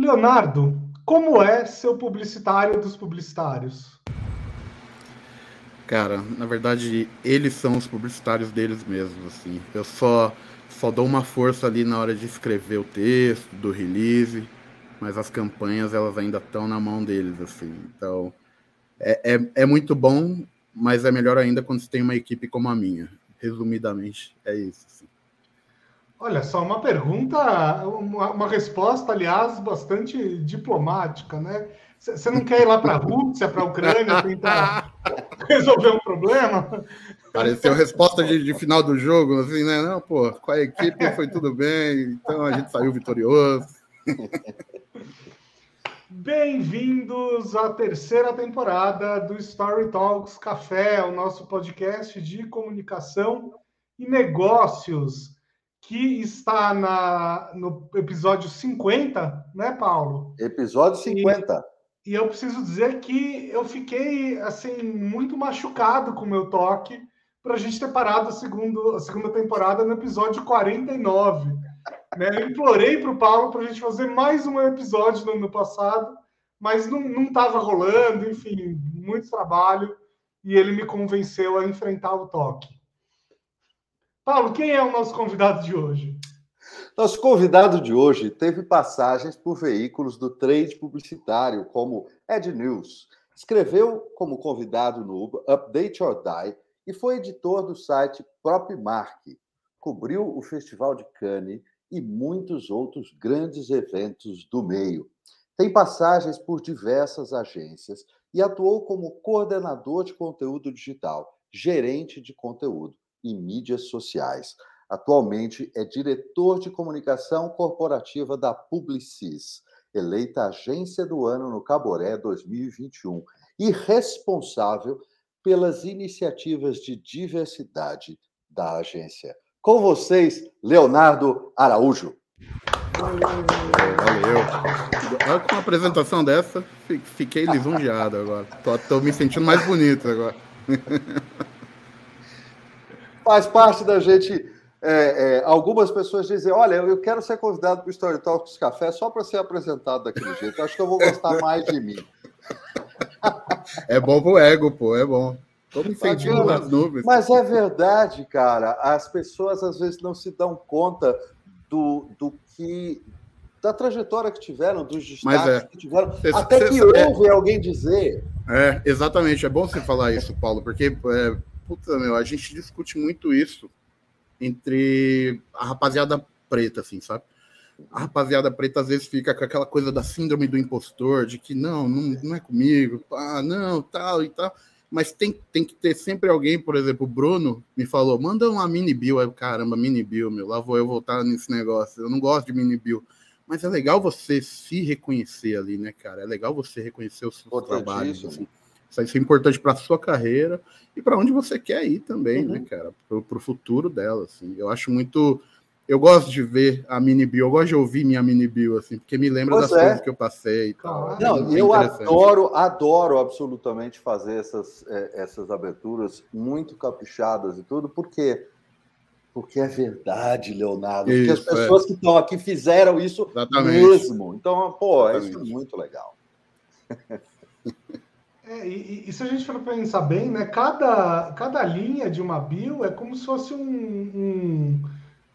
Leonardo, como é ser o publicitário dos publicitários? Cara, na verdade, eles são os publicitários deles mesmos, assim. Eu só, só dou uma força ali na hora de escrever o texto, do release, mas as campanhas, elas ainda estão na mão deles, assim. Então, é, é, é muito bom, mas é melhor ainda quando você tem uma equipe como a minha. Resumidamente, é isso. Assim. Olha, só uma pergunta, uma, uma resposta, aliás, bastante diplomática, né? Você não quer ir lá para a Rússia, para a Ucrânia, tentar resolver um problema? Pareceu resposta de, de, final do jogo, assim, né? Não, pô, com a equipe foi tudo bem, então a gente saiu vitorioso. Bem-vindos à terceira temporada do Story Talks Café, o nosso podcast de comunicação e negócios que está na, no episódio 50, né, Paulo? Episódio 50. E, e eu preciso dizer que eu fiquei assim muito machucado com o meu toque para a gente ter parado a, segundo, a segunda temporada no episódio 49. Né? Eu implorei para o Paulo para a gente fazer mais um episódio no ano passado, mas não estava rolando, enfim, muito trabalho, e ele me convenceu a enfrentar o toque. Paulo, quem é o nosso convidado de hoje? Nosso convidado de hoje teve passagens por veículos do trade publicitário, como Ed News. Escreveu como convidado no Update or Die e foi editor do site Propmark. Cobriu o Festival de Cannes e muitos outros grandes eventos do meio. Tem passagens por diversas agências e atuou como coordenador de conteúdo digital, gerente de conteúdo e mídias sociais. Atualmente é diretor de comunicação corporativa da Publicis, eleita agência do ano no Caboré 2021 e responsável pelas iniciativas de diversidade da agência. Com vocês, Leonardo Araújo. Valeu. Com uma apresentação dessa, fiquei lisonjeado agora. Tô me sentindo mais bonito agora. faz parte da gente. É, é, algumas pessoas dizem: Olha, eu quero ser convidado para o Story Talks Café só para ser apresentado daquele jeito. Acho que eu vou gostar mais de mim. É bom pro ego, pô, é bom. Tô me sentindo nas nuvens. Mas é verdade, cara. As pessoas às vezes não se dão conta do, do que. da trajetória que tiveram, dos destaques é. que tiveram. Cê, até cê, que cê, ouve alguém dizer. É, exatamente. É bom você falar isso, Paulo, porque é, puta, meu, a gente discute muito isso entre a rapaziada preta, assim, sabe? A rapaziada preta às vezes fica com aquela coisa da síndrome do impostor, de que não, não, não é comigo, ah, não, tal e tal. Mas tem, tem que ter sempre alguém, por exemplo, o Bruno me falou, manda uma mini bill. Aí, caramba, mini bill, meu, lá vou eu voltar nesse negócio. Eu não gosto de mini bill. Mas é legal você se reconhecer ali, né, cara? É legal você reconhecer os seus trabalhos. Assim. Isso é importante para a sua carreira e para onde você quer ir também, né, uhum. né, cara? Para o futuro dela, assim. Eu acho muito. Eu gosto de ver a mini bio, eu gosto de ouvir minha mini bio, assim, porque me lembra pois das é. coisas que eu passei e tal. Não, é eu adoro, adoro absolutamente fazer essas, é, essas aberturas muito caprichadas e tudo, porque porque é verdade, Leonardo. Isso, porque as é. pessoas é. que estão aqui fizeram isso Exatamente. mesmo. Então, pô, Exatamente. isso é muito legal. É, e, e, se a gente for pensar bem, né, cada, cada linha de uma bio é como se fosse um, um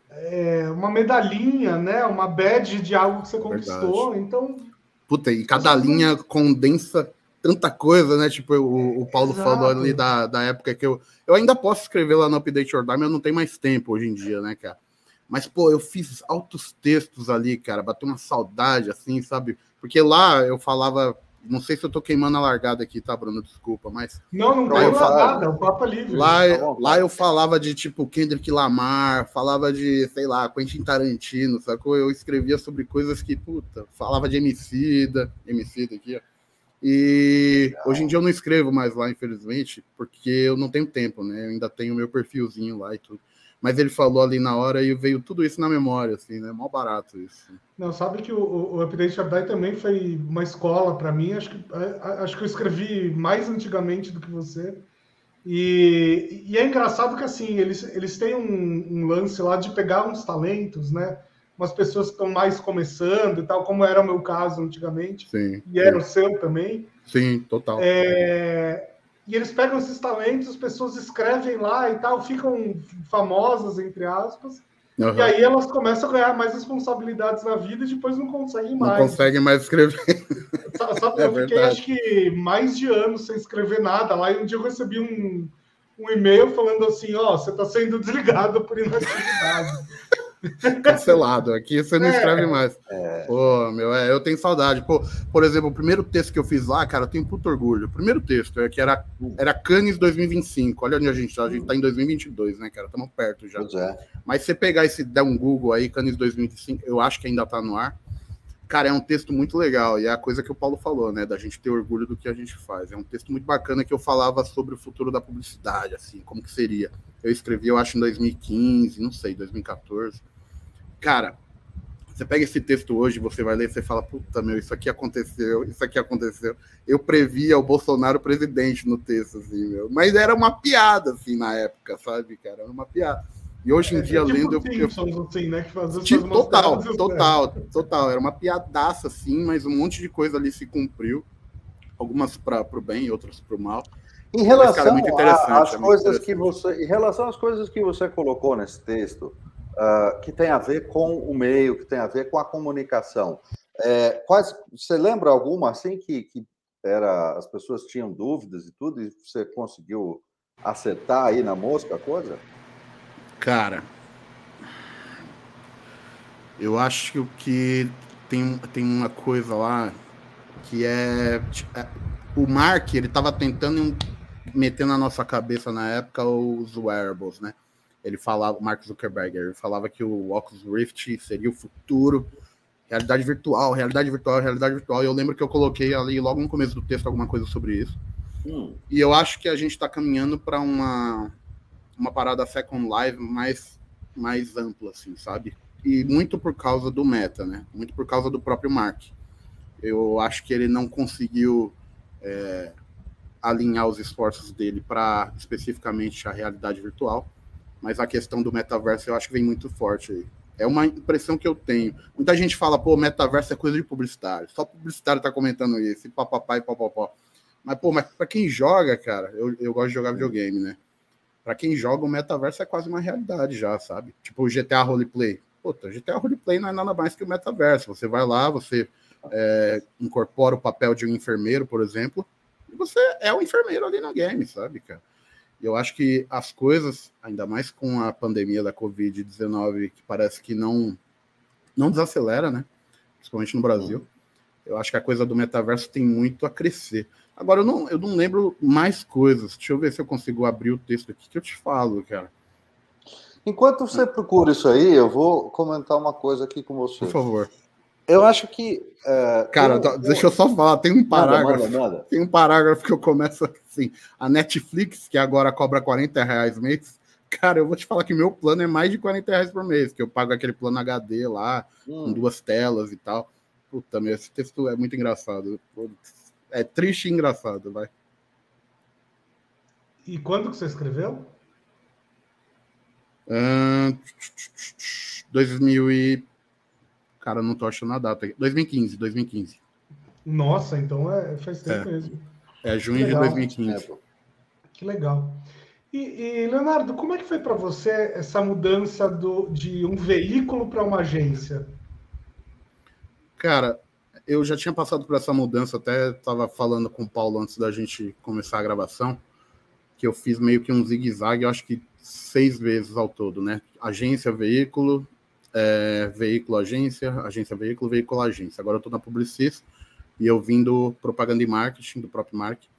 é, uma medalhinha, né, uma badge de algo que você conquistou. Verdade. Então. Puta, e cada linha condensa tanta coisa, né? Tipo, o, o Paulo Exato. falou ali da, da época que eu. Eu ainda posso escrever lá no Update Your Time, eu não tenho mais tempo hoje em dia, né, cara? Mas, pô, eu fiz altos textos ali, cara, bateu uma saudade, assim, sabe? Porque lá eu falava não sei se eu tô queimando a largada aqui, tá, Bruno? Desculpa, mas. Não, não tem nada, o papo é livre. Lá, tá lá eu falava de tipo Kendrick Lamar, falava de, sei lá, Quentin Tarantino, sacou? Eu escrevia sobre coisas que, puta, falava de Emicida, Emicida aqui, ó. E Legal. hoje em dia eu não escrevo mais lá, infelizmente, porque eu não tenho tempo, né? Eu ainda tenho meu perfilzinho lá e tudo mas ele falou ali na hora e veio tudo isso na memória, assim, né? Mó barato isso. Não, sabe que o, o Update Update também foi uma escola para mim. Acho que, acho que eu escrevi mais antigamente do que você. E, e é engraçado que, assim, eles, eles têm um, um, lance lá de pegar uns talentos, né? umas pessoas que estão mais começando e tal, como era o meu caso antigamente, Sim. e era o seu também. Sim, total. É, e eles pegam esses talentos, as pessoas escrevem lá e tal, ficam famosas, entre aspas, uhum. e aí elas começam a ganhar mais responsabilidades na vida e depois não conseguem mais. Não conseguem mais escrever. Sabe, é eu fiquei, verdade. acho que, mais de anos sem escrever nada lá, e um dia eu recebi um, um e-mail falando assim, ó, oh, você está sendo desligado por inatividade. Cancelado. Aqui você não é, escreve mais. É. Pô, meu, é, eu tenho saudade. Pô, por exemplo, o primeiro texto que eu fiz lá, cara, eu tenho puto orgulho. O primeiro texto é que era, era Cannes 2025. Olha onde a gente tá. A gente tá em 2022, né, cara? Estamos perto já. É. Mas se você pegar esse, der um Google aí, Cannes 2025, eu acho que ainda tá no ar. Cara, é um texto muito legal, e é a coisa que o Paulo falou, né? Da gente ter orgulho do que a gente faz. É um texto muito bacana que eu falava sobre o futuro da publicidade, assim, como que seria. Eu escrevi, eu acho, em 2015, não sei, 2014 cara, você pega esse texto hoje, você vai ler, você fala, puta meu, isso aqui aconteceu, isso aqui aconteceu. Eu previa o Bolsonaro presidente no texto, assim, meu. Mas era uma piada, assim, na época, sabe, cara? Era uma piada. E hoje em é, dia, é tipo lendo. Simpsons, eu... assim, né? Que tipo, total, total, total. Era uma piadaça, assim, mas um monte de coisa ali se cumpriu. Algumas para o bem, outras para o mal. Em relação às é coisas que você. Em relação às coisas que você colocou nesse texto, uh, que tem a ver com o meio, que tem a ver com a comunicação. É, quais, você lembra alguma assim que, que era, as pessoas tinham dúvidas e tudo, e você conseguiu acertar aí na mosca a coisa? Cara, eu acho que tem, tem uma coisa lá que é, é o Mark ele estava tentando meter na nossa cabeça na época os wearables, né? Ele falava, Mark Zuckerberg, ele falava que o Oculus Rift seria o futuro, realidade virtual, realidade virtual, realidade virtual. E eu lembro que eu coloquei ali logo no começo do texto alguma coisa sobre isso. Hum. E eu acho que a gente está caminhando para uma, uma parada Second Life mais, mais ampla, assim, sabe? E muito por causa do meta, né? Muito por causa do próprio Mark. Eu acho que ele não conseguiu é, alinhar os esforços dele para especificamente a realidade virtual mas a questão do metaverso eu acho que vem muito forte aí. É uma impressão que eu tenho. Muita gente fala, pô, metaverso é coisa de publicitário. Só publicitário tá comentando isso, e papapá e papapá. Mas, pô, mas pra quem joga, cara, eu, eu gosto de jogar videogame, né? Pra quem joga, o metaverso é quase uma realidade já, sabe? Tipo o GTA Roleplay. Puta, GTA Roleplay não é nada mais que o metaverso. Você vai lá, você é, incorpora o papel de um enfermeiro, por exemplo, e você é o enfermeiro ali no game, sabe, cara? Eu acho que as coisas, ainda mais com a pandemia da Covid-19, que parece que não, não desacelera, né? Principalmente no Brasil. Eu acho que a coisa do metaverso tem muito a crescer. Agora, eu não, eu não lembro mais coisas. Deixa eu ver se eu consigo abrir o texto aqui que eu te falo, cara. Enquanto você procura isso aí, eu vou comentar uma coisa aqui com você. Por favor. Eu acho que. Uh, Cara, tem, deixa eu só falar, tem um parágrafo. Manda, manda, manda. Tem um parágrafo que eu começo assim. A Netflix, que agora cobra 40 reais mês. Cara, eu vou te falar que meu plano é mais de 40 reais por mês, que eu pago aquele plano HD lá, hum. com duas telas e tal. Puta, meu, esse texto é muito engraçado. É triste e engraçado, vai. E quando que você escreveu? Uh, 2000 e Cara, não tô achando a data. 2015, 2015. Nossa, então é, faz tempo é. mesmo. É junho de 2015. Que legal. E, e, Leonardo, como é que foi para você essa mudança do, de um veículo para uma agência? Cara, eu já tinha passado por essa mudança, até estava falando com o Paulo antes da gente começar a gravação, que eu fiz meio que um zigue-zague, eu acho que seis vezes ao todo, né? Agência, veículo, é, veículo agência, agência veículo, veículo agência. Agora eu estou na Publicis e eu vim do propaganda e marketing, do próprio marketing.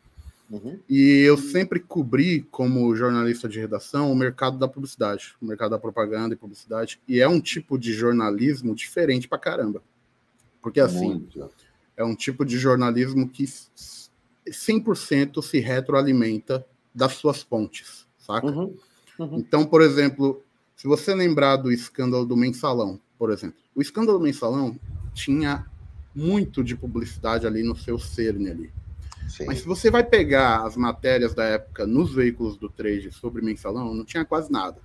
Uhum. E eu sempre cobri, como jornalista de redação, o mercado da publicidade, o mercado da propaganda e publicidade. E é um tipo de jornalismo diferente pra caramba. Porque, assim, Muito. é um tipo de jornalismo que 100% se retroalimenta das suas pontes, saca? Uhum. Uhum. Então, por exemplo, se você lembrar do escândalo do mensalão, por exemplo, o escândalo do mensalão tinha muito de publicidade ali no seu cerne ali. Sim. Mas se você vai pegar as matérias da época nos veículos do trade sobre mensalão, não tinha quase nada.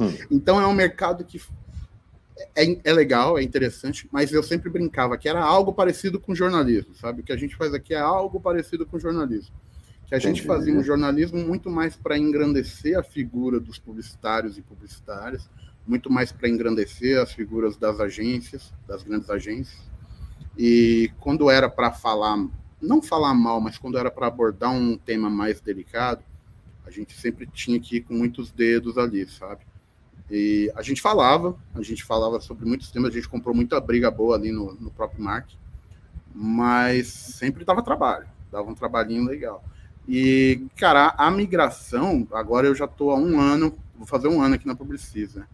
Hum. Então é um mercado que é, é legal, é interessante, mas eu sempre brincava que era algo parecido com jornalismo, sabe? O que a gente faz aqui é algo parecido com jornalismo. Que a gente Entendi. fazia um jornalismo muito mais para engrandecer a figura dos publicitários e publicitárias, muito mais para engrandecer as figuras das agências, das grandes agências. E quando era para falar, não falar mal, mas quando era para abordar um tema mais delicado, a gente sempre tinha que ir com muitos dedos ali, sabe? E a gente falava, a gente falava sobre muitos temas, a gente comprou muita briga boa ali no, no próprio Mark, mas sempre dava trabalho, dava um trabalhinho legal. E, cara, a migração, agora eu já estou há um ano, vou fazer um ano aqui na Publicis, né?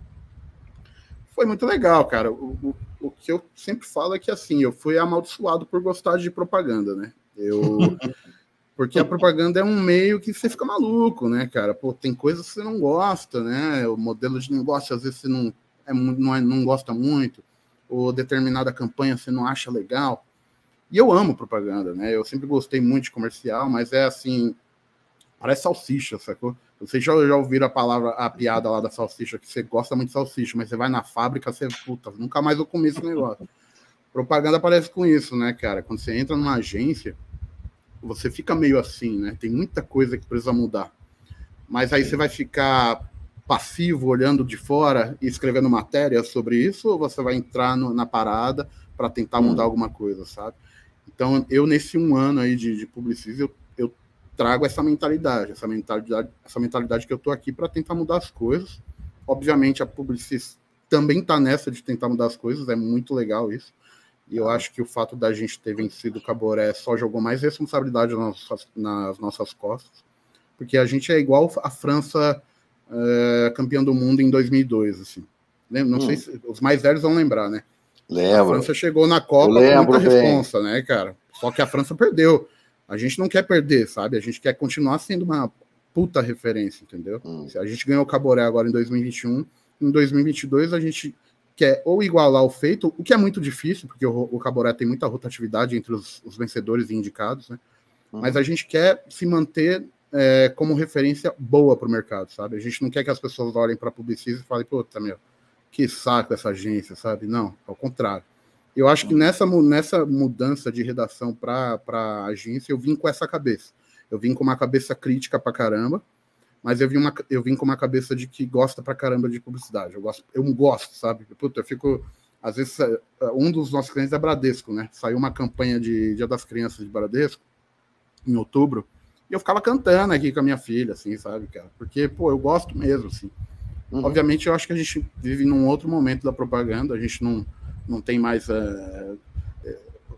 Foi muito legal, cara. O, o, o que eu sempre falo é que, assim, eu fui amaldiçoado por gostar de propaganda, né? Eu Porque a propaganda é um meio que você fica maluco, né, cara? Pô, tem coisas que você não gosta, né? O modelo de negócio, às vezes, você não, é, não, é, não gosta muito, ou determinada campanha você não acha legal. E eu amo propaganda, né? Eu sempre gostei muito de comercial, mas é assim, parece salsicha, sacou? Vocês já, já ouviram a palavra, a piada lá da salsicha, que você gosta muito de salsicha, mas você vai na fábrica, você, puta, nunca mais vou comer esse negócio. Propaganda parece com isso, né, cara? Quando você entra numa agência, você fica meio assim, né? Tem muita coisa que precisa mudar. Mas aí você vai ficar passivo olhando de fora e escrevendo matéria sobre isso, ou você vai entrar no, na parada para tentar mudar hum. alguma coisa, sabe? Então, eu, nesse um ano aí de, de publicismo, eu, eu trago essa mentalidade, essa mentalidade, essa mentalidade que eu estou aqui para tentar mudar as coisas. Obviamente, a Publicis também está nessa de tentar mudar as coisas, é muito legal isso. E eu acho que o fato da gente ter vencido o Caboré só jogou mais responsabilidade nas nossas, nas nossas costas, porque a gente é igual a França é, campeã do mundo em 2002, assim. Não hum. sei se os mais velhos vão lembrar, né? Lembro. A França chegou na Copa com muita responsa, né, cara? Só que a França perdeu. A gente não quer perder, sabe? A gente quer continuar sendo uma puta referência, entendeu? Hum. A gente ganhou o Caboré agora em 2021, em 2022 a gente que é ou igualar o feito, o que é muito difícil, porque o, o Caboré tem muita rotatividade entre os, os vencedores e indicados, né? Uhum. Mas a gente quer se manter é, como referência boa para o mercado, sabe? A gente não quer que as pessoas olhem para a Publicis e falem, puta, meu, que saco essa agência, sabe? Não, ao contrário. Eu acho que nessa, nessa mudança de redação para agência, eu vim com essa cabeça. Eu vim com uma cabeça crítica para caramba, mas eu vim, uma, eu vim com uma cabeça de que gosta pra caramba de publicidade. Eu gosto, eu gosto, sabe? Puta, eu fico. Às vezes, é, um dos nossos clientes é Bradesco, né? Saiu uma campanha de Dia das Crianças de Bradesco, em outubro, e eu ficava cantando aqui com a minha filha, assim, sabe, cara? Porque, pô, eu gosto mesmo, assim. Uhum. Obviamente, eu acho que a gente vive num outro momento da propaganda, a gente não, não tem mais. Uh,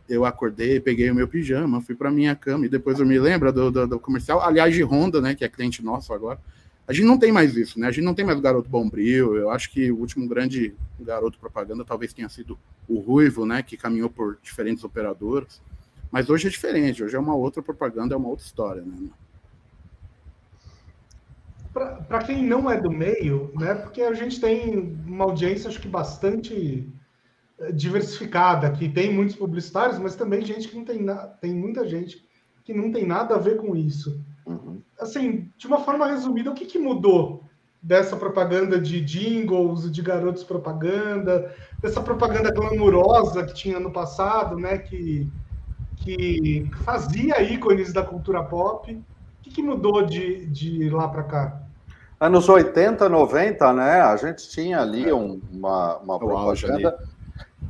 eu acordei, peguei o meu pijama, fui para minha cama e depois eu me lembro do, do, do, comercial, aliás, de Honda, né, que é cliente nosso agora. A gente não tem mais isso, né? A gente não tem mais o garoto bombril. Eu acho que o último grande garoto propaganda talvez tenha sido o Ruivo, né, que caminhou por diferentes operadoras. Mas hoje é diferente, hoje é uma outra propaganda, é uma outra história, né? Para quem não é do meio, né? Porque a gente tem uma audiência, acho que bastante diversificada, que tem muitos publicitários, mas também gente que não tem nada, tem muita gente que não tem nada a ver com isso. Uhum. Assim, de uma forma resumida, o que, que mudou dessa propaganda de jingles, de garotos propaganda, dessa propaganda glamurosa que tinha no passado, né, que, que fazia ícones da cultura pop. O que, que mudou de, de lá para cá? Anos 80, 90, né? A gente tinha ali um, uma, uma propaganda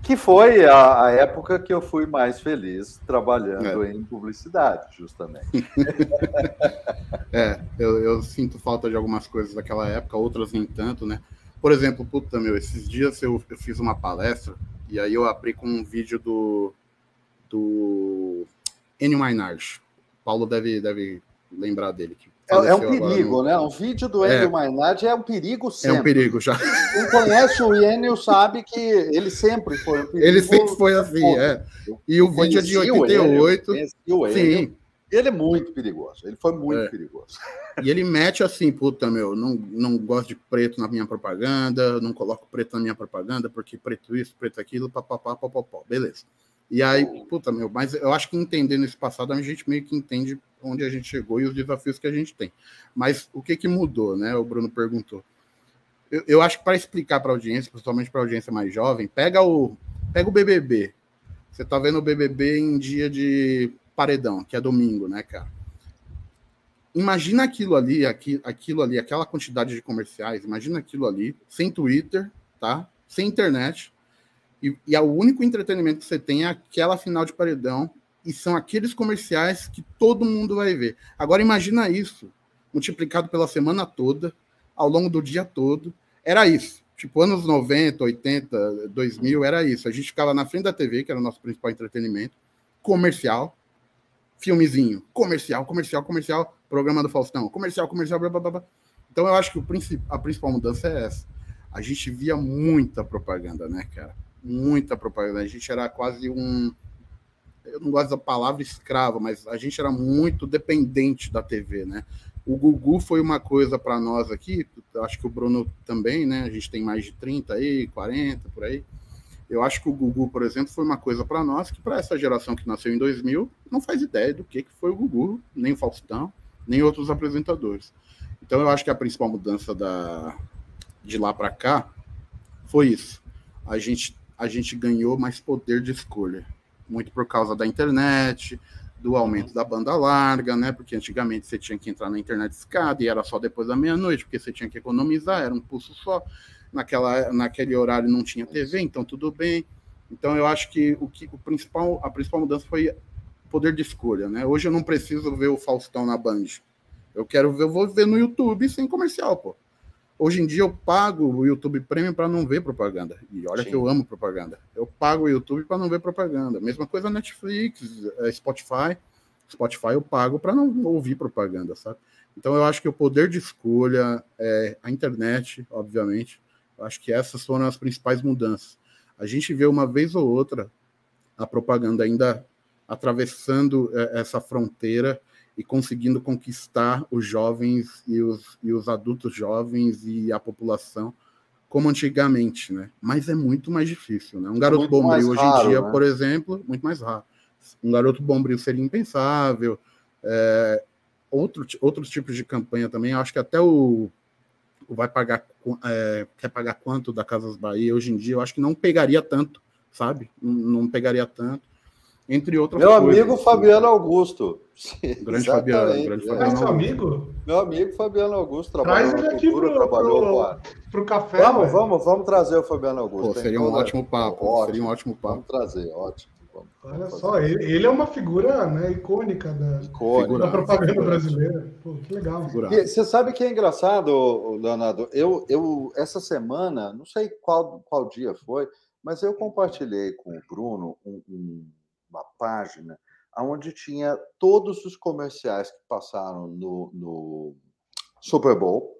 que foi a, a, época que eu fui mais feliz trabalhando é. em publicidade, justamente. é, eu, eu, sinto falta de algumas coisas daquela época, outras nem tanto, né? Por exemplo, puta meu, esses dias eu, eu fiz uma palestra e aí eu abri com um vídeo do, do Enio Mainardi. Paulo deve, deve lembrar dele, que é, é, um perigo, no... né? Um vídeo do Enio é. Mainardi é um perigo sempre. É um perigo já. Quem conhece o Enio sabe que ele sempre foi um perigo. Ele sempre foi assim, é. E o vídeo é de 88. O Enio, sim. Ele é muito perigoso. Ele foi muito é. perigoso. E ele mete assim, puta, meu, não, não gosto de preto na minha propaganda, não coloco preto na minha propaganda, porque preto isso, preto aquilo, papapá, papapá. Beleza. E aí, puta, meu, mas eu acho que entendendo esse passado, a gente meio que entende onde a gente chegou e os desafios que a gente tem. Mas o que, que mudou, né? O Bruno perguntou. Eu, eu acho que para explicar para a audiência, principalmente para a audiência mais jovem, pega o, pega o BBB. Você tá vendo o BBB em dia de paredão, que é domingo, né, cara? Imagina aquilo ali, aqui, aquilo ali, aquela quantidade de comerciais, imagina aquilo ali, sem Twitter, tá? Sem internet. E, e é o único entretenimento que você tem é aquela final de paredão e são aqueles comerciais que todo mundo vai ver. Agora imagina isso multiplicado pela semana toda, ao longo do dia todo. Era isso. Tipo, anos 90, 80, 2000, era isso. A gente ficava na frente da TV, que era o nosso principal entretenimento, comercial, filmezinho, comercial, comercial, comercial, programa do Faustão, comercial, comercial, blá, blá, blá. Então eu acho que o princip... a principal mudança é essa. A gente via muita propaganda, né, cara? Muita propaganda. A gente era quase um. Eu não gosto da palavra escravo, mas a gente era muito dependente da TV, né? O Gugu foi uma coisa para nós aqui, acho que o Bruno também, né? A gente tem mais de 30 aí, 40 por aí. Eu acho que o Gugu, por exemplo, foi uma coisa para nós que para essa geração que nasceu em 2000 não faz ideia do que, que foi o Gugu, nem o Faustão, nem outros apresentadores. Então eu acho que a principal mudança da, de lá para cá foi isso. A gente, a gente ganhou mais poder de escolha, muito por causa da internet, do aumento da banda larga, né? Porque antigamente você tinha que entrar na internet escada e era só depois da meia-noite, porque você tinha que economizar, era um pulso só. Naquela, naquele horário não tinha TV, então tudo bem. Então eu acho que o que o principal a principal mudança foi poder de escolha, né? Hoje eu não preciso ver o Faustão na Band. Eu quero ver, eu vou ver no YouTube sem comercial, pô. Hoje em dia eu pago o YouTube Premium para não ver propaganda. E olha Sim. que eu amo propaganda. Eu pago o YouTube para não ver propaganda. Mesma coisa Netflix, é, Spotify. Spotify eu pago para não ouvir propaganda, sabe? Então eu acho que o poder de escolha, é, a internet, obviamente, eu acho que essas foram as principais mudanças. A gente vê uma vez ou outra a propaganda ainda atravessando é, essa fronteira e conseguindo conquistar os jovens e os, e os adultos jovens e a população como antigamente, né? Mas é muito mais difícil, né? Um garoto muito bombril hoje raro, em dia, né? por exemplo, muito mais raro. Um garoto bombril seria impensável. É, outro, outros tipos de campanha também, acho que até o, o vai pagar é, quer pagar quanto da Casas Bahia hoje em dia, eu acho que não pegaria tanto, sabe? Não, não pegaria tanto entre outras Meu coisas. amigo Fabiano Augusto. Grande Fabiano. Grande Fabiano. É seu amigo? Meu amigo Fabiano Augusto trabalhou Traz ele aqui cultura, pro, trabalhou pro, café. Vamos, vamos, vamos trazer o Fabiano Augusto. Pô, seria um ótimo papo. Ótimo, seria um ótimo papo. Vamos trazer, ótimo. Vamos, Olha vamos só, ele, ele, é uma figura né, icônica da, icônica, da propaganda figura. brasileira. Pô, que legal. E, você sabe que é engraçado, Leonardo? Eu, eu, essa semana, não sei qual, qual dia foi, mas eu compartilhei com o Bruno um, um uma página onde tinha todos os comerciais que passaram no, no Super Bowl,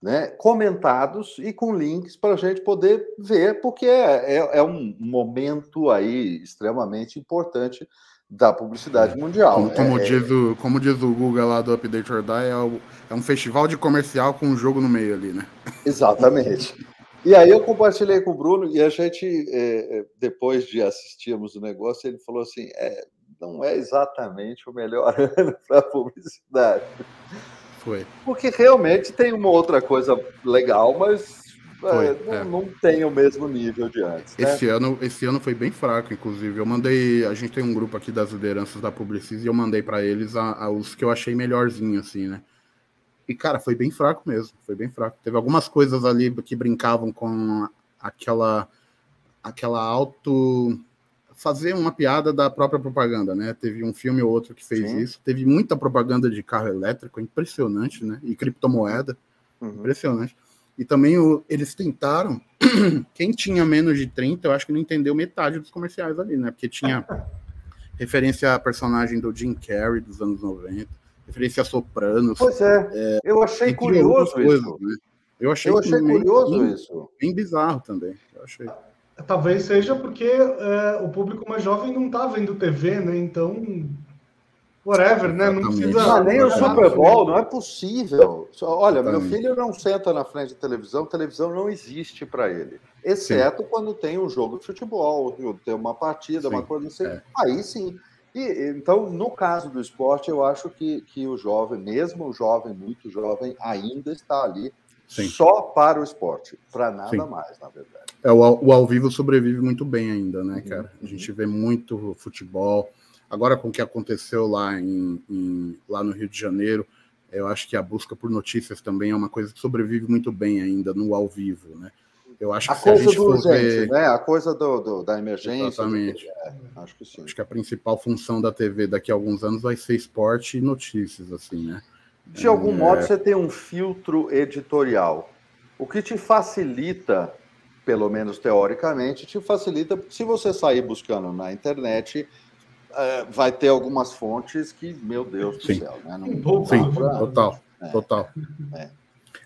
né, comentados e com links para a gente poder ver, porque é, é, é, um momento aí extremamente importante da publicidade é. mundial. Como, como é, diz o, como diz o Google lá do Update or Die, é, é um festival de comercial com um jogo no meio ali, né? Exatamente. E aí eu compartilhei com o Bruno e a gente, é, é, depois de assistirmos o negócio, ele falou assim: é, não é exatamente o melhor ano para publicidade. Foi. Porque realmente tem uma outra coisa legal, mas é, não, é. não, tem o mesmo nível de antes. Né? Esse, ano, esse ano foi bem fraco, inclusive. Eu mandei. A gente tem um grupo aqui das lideranças da Publicis e eu mandei para eles a, a, os que eu achei melhorzinho, assim, né? E, cara, foi bem fraco mesmo. Foi bem fraco. Teve algumas coisas ali que brincavam com aquela, aquela auto. Fazer uma piada da própria propaganda, né? Teve um filme ou outro que fez Sim. isso. Teve muita propaganda de carro elétrico, impressionante, né? E criptomoeda, uhum. impressionante. E também o, eles tentaram. Quem tinha menos de 30, eu acho que não entendeu metade dos comerciais ali, né? Porque tinha referência a personagem do Jim Carrey dos anos 90 referência a Sopranos. Pois é, é eu achei curioso coisas, isso. Né? Eu achei, eu achei curioso bem, isso. Bem bizarro também. Eu achei. Talvez seja porque é, o público mais jovem não está vendo TV, né? Então, whatever, né? Não precisa. Não, nem o Super Bowl, não é possível. Olha, meu filho não senta na frente da televisão, televisão não existe para ele. Exceto sim. quando tem um jogo de futebol, tem uma partida, sim, uma coisa assim. É. Aí sim. E, então, no caso do esporte, eu acho que, que o jovem, mesmo o jovem, muito jovem, ainda está ali Sim. Só para o esporte, para nada Sim. mais, na verdade. É, o, o ao vivo sobrevive muito bem ainda, né, uhum. cara? A gente vê muito futebol. Agora, com o que aconteceu lá, em, em, lá no Rio de Janeiro, eu acho que a busca por notícias também é uma coisa que sobrevive muito bem ainda no ao vivo, né? Eu acho a que coisa a do urgente, ver... né? A coisa do, do da emergência. Exatamente. É, acho que sim. Acho que a principal função da TV daqui a alguns anos vai ser esporte e notícias, assim, né? De é... algum modo, você tem um filtro editorial, o que te facilita, pelo menos teoricamente, te facilita, se você sair buscando na internet é, vai ter algumas fontes que, meu Deus do Sim. céu, né? Não, Sim, pra... total, é. total. É.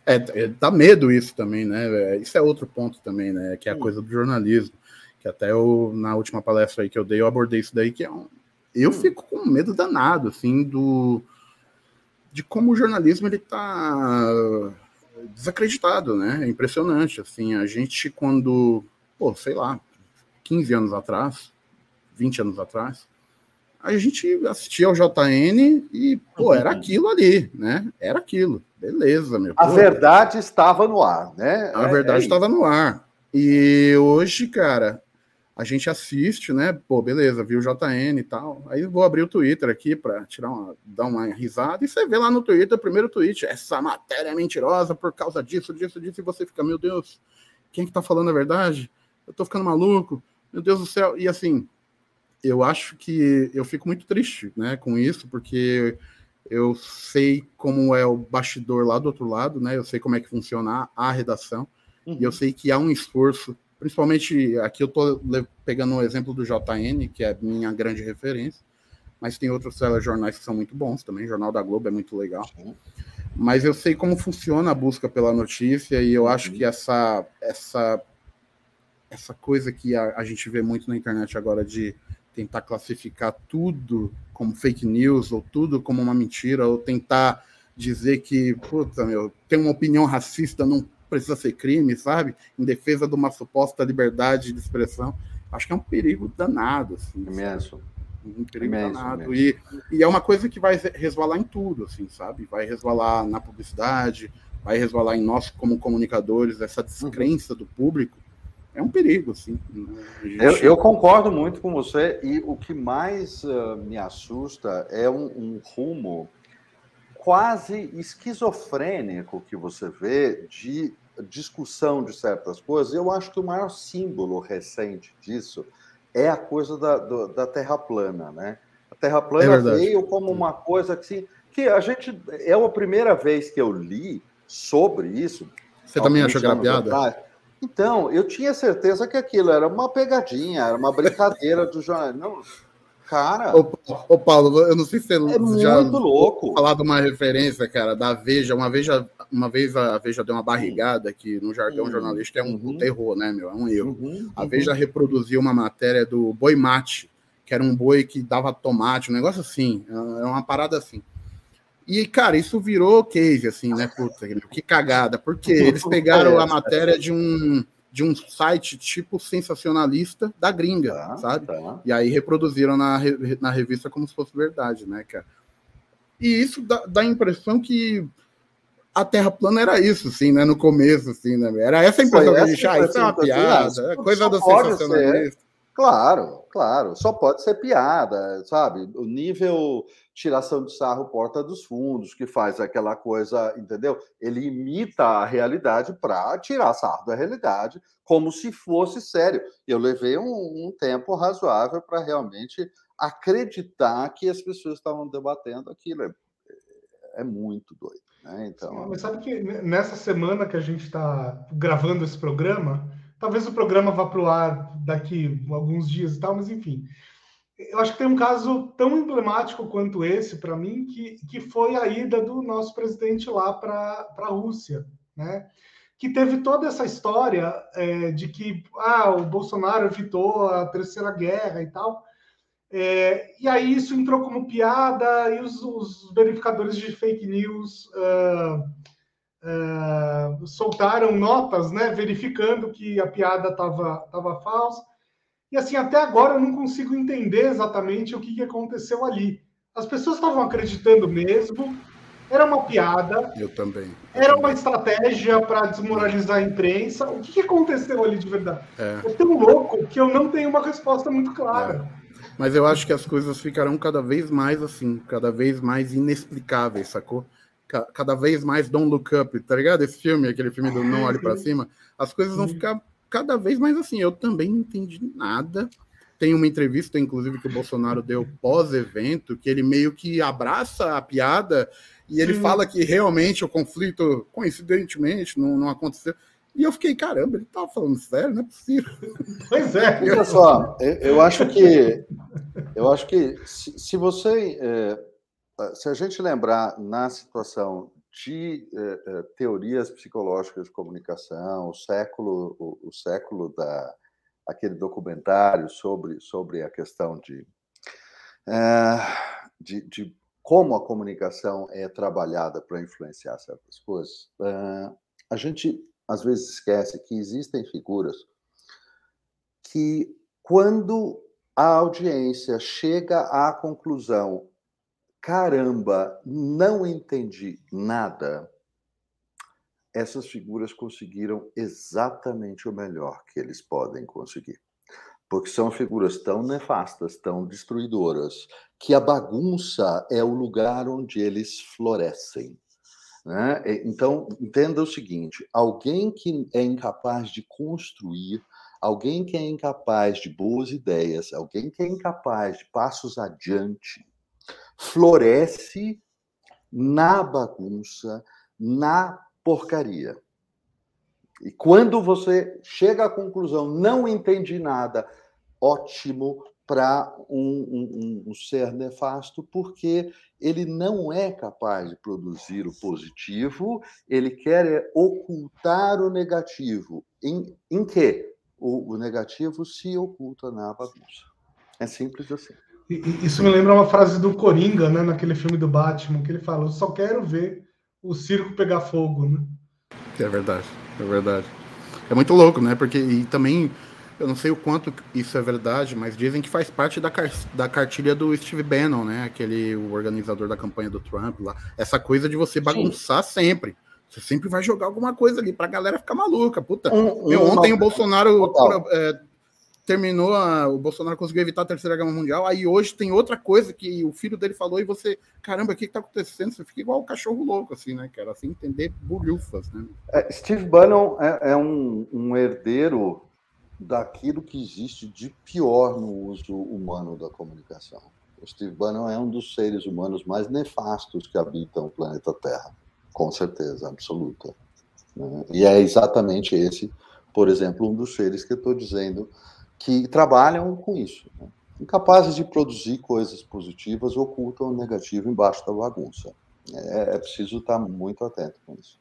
É, é, dá medo isso também, né? É, isso é outro ponto também, né? Que é a coisa do jornalismo. Que até eu, na última palestra aí que eu dei, eu abordei isso daí, que é um. Eu hum. fico com medo danado, assim, do. De como o jornalismo ele tá desacreditado, né? É impressionante, assim. A gente, quando. Pô, sei lá, 15 anos atrás, 20 anos atrás, a gente assistia ao JN e, pô, era uhum. aquilo ali, né? Era aquilo. Beleza, meu. A pô, verdade estava no ar, né? A é, verdade é estava no ar. E hoje, cara, a gente assiste, né? Pô, beleza, viu o JN e tal. Aí vou abrir o Twitter aqui para tirar uma, dar uma risada e você vê lá no Twitter, o primeiro tweet, essa matéria é mentirosa por causa disso, disso, disso, e você fica, meu Deus, quem é que tá falando a verdade? Eu tô ficando maluco, meu Deus do céu. E assim, eu acho que eu fico muito triste né, com isso, porque eu sei como é o bastidor lá do outro lado, né? Eu sei como é que funciona a redação, uhum. e eu sei que há um esforço, principalmente aqui eu estou pegando o exemplo do JN, que é minha grande referência, mas tem outros jornais que são muito bons também, o Jornal da Globo é muito legal. Sim. Mas eu sei como funciona a busca pela notícia, e eu uhum. acho que essa, essa, essa coisa que a, a gente vê muito na internet agora de tentar classificar tudo como fake news ou tudo como uma mentira ou tentar dizer que, puta, meu, ter uma opinião racista não precisa ser crime, sabe? Em defesa de uma suposta liberdade de expressão. Acho que é um perigo danado, assim. É mesmo. Um perigo é danado. E, e é uma coisa que vai resvalar em tudo, assim, sabe? Vai resvalar na publicidade, vai resvalar em nós como comunicadores, essa descrença uhum. do público é um perigo, sim. Gente... Eu, eu, concordo muito com você e o que mais uh, me assusta é um, um, rumo quase esquizofrênico que você vê de discussão de certas coisas. Eu acho que o maior símbolo recente disso é a coisa da, do, da Terra plana, né? A Terra plana é veio como uma coisa que, que a gente é a primeira vez que eu li sobre isso. Você também achou que era piada? Atrás, então, eu tinha certeza que aquilo era uma pegadinha, era uma brincadeira do jornal. Não, cara. Ô, ô, Paulo, eu não sei se você é já muito louco. falar de uma referência, cara, da Veja. Uma vez, uma vez a Veja deu uma barrigada aqui no jargão uhum. jornalístico, é um, uhum. um, terror, né, meu? É um erro. Uhum. A Veja reproduziu uma matéria do boi mate, que era um boi que dava tomate, um negócio assim. É uma parada assim. E, cara, isso virou case, assim, né? Puta, que cagada. Porque eles pegaram a matéria de um, de um site tipo sensacionalista da gringa, tá, sabe? Tá. E aí reproduziram na, na revista como se fosse verdade, né, cara? E isso dá, dá a impressão que a Terra plana era isso, assim, né? No começo, assim, né? Era essa a impressão que a gente, ah, isso é uma piada, é coisa do sensacionalista. Ser. Claro, claro, só pode ser piada, sabe? O nível tiração de sarro porta dos fundos, que faz aquela coisa, entendeu? Ele imita a realidade para tirar sarro da realidade, como se fosse sério. Eu levei um, um tempo razoável para realmente acreditar que as pessoas estavam debatendo aquilo. É, é muito doido. Né? Então, Mas sabe que nessa semana que a gente está gravando esse programa, talvez o programa vá para o ar daqui alguns dias e tal, mas enfim eu acho que tem um caso tão emblemático quanto esse para mim, que, que foi a ida do nosso presidente lá para a Rússia, né? Que teve toda essa história é, de que ah, o Bolsonaro evitou a terceira guerra e tal. É, e aí isso entrou como piada e os, os verificadores de fake news uh, uh, soltaram notas, né, verificando que a piada estava tava falsa. E assim, até agora eu não consigo entender exatamente o que, que aconteceu ali. As pessoas estavam acreditando mesmo, Era uma piada. Eu também. Eu era também. uma estratégia para desmoralizar a imprensa. O que, que aconteceu ali de verdade? É. é. tão louco que eu não tenho uma resposta muito clara. É. Mas eu acho que as coisas ficarão cada vez mais assim, cada vez mais inexplicáveis, sacou? Cada vez mais Don't Look Up, tá ligado? Esse filme, aquele filme do Não Olhe para Cima, as coisas vão ficar cada vez mais assim. Eu também não entendi nada. Tem uma entrevista, inclusive, que o Bolsonaro deu pós-evento, que ele meio que abraça a piada e ele Sim. fala que realmente o conflito, coincidentemente, não, não aconteceu. E eu fiquei, caramba, ele estava falando sério, não é possível. Pois é. Olha só, eu acho que eu acho que se, se você é, se a gente lembrar na situação de é, é, teorias psicológicas de comunicação, o século o, o, século da aquele documentário sobre sobre a questão de, é, de, de como a comunicação é trabalhada para influenciar certas coisas, é, a gente às vezes esquece que existem figuras que, quando a audiência chega à conclusão, caramba, não entendi nada, essas figuras conseguiram exatamente o melhor que eles podem conseguir. Porque são figuras tão nefastas, tão destruidoras, que a bagunça é o lugar onde eles florescem. Né? Então, entenda o seguinte: alguém que é incapaz de construir, alguém que é incapaz de boas ideias, alguém que é incapaz de passos adiante, floresce na bagunça, na porcaria. E quando você chega à conclusão, não entendi nada, ótimo, para um, um, um, ser nefasto, porque ele não é capaz de produzir o positivo, ele quer é ocultar o negativo. Em, em que? O, o negativo se oculta na bagunça. É simples assim. Isso me lembra uma frase do Coringa, né, naquele filme do Batman, que ele fala: Eu só quero ver o circo pegar fogo. Né? É verdade, é verdade. É muito louco, né? Porque e também eu não sei o quanto isso é verdade, mas dizem que faz parte da, car da cartilha do Steve Bannon, né? Aquele o organizador da campanha do Trump lá. Essa coisa de você bagunçar Sim. sempre. Você sempre vai jogar alguma coisa ali pra galera ficar maluca. Puta, um, meu, ontem o Bolsonaro é, terminou, a, o Bolsonaro conseguiu evitar a Terceira Guerra Mundial, aí hoje tem outra coisa que o filho dele falou e você, caramba, o que, que tá acontecendo? Você fica igual o cachorro louco, assim, né, cara? Assim, entender bolhufas, né? É, Steve Bannon é, é um, um herdeiro daquilo que existe de pior no uso humano da comunicação. O Steve Bannon é um dos seres humanos mais nefastos que habitam o planeta Terra, com certeza absoluta. Né? E é exatamente esse, por exemplo, um dos seres que eu estou dizendo que trabalham com isso. Né? Incapazes de produzir coisas positivas, ocultam o negativo embaixo da bagunça. É, é preciso estar muito atento com isso.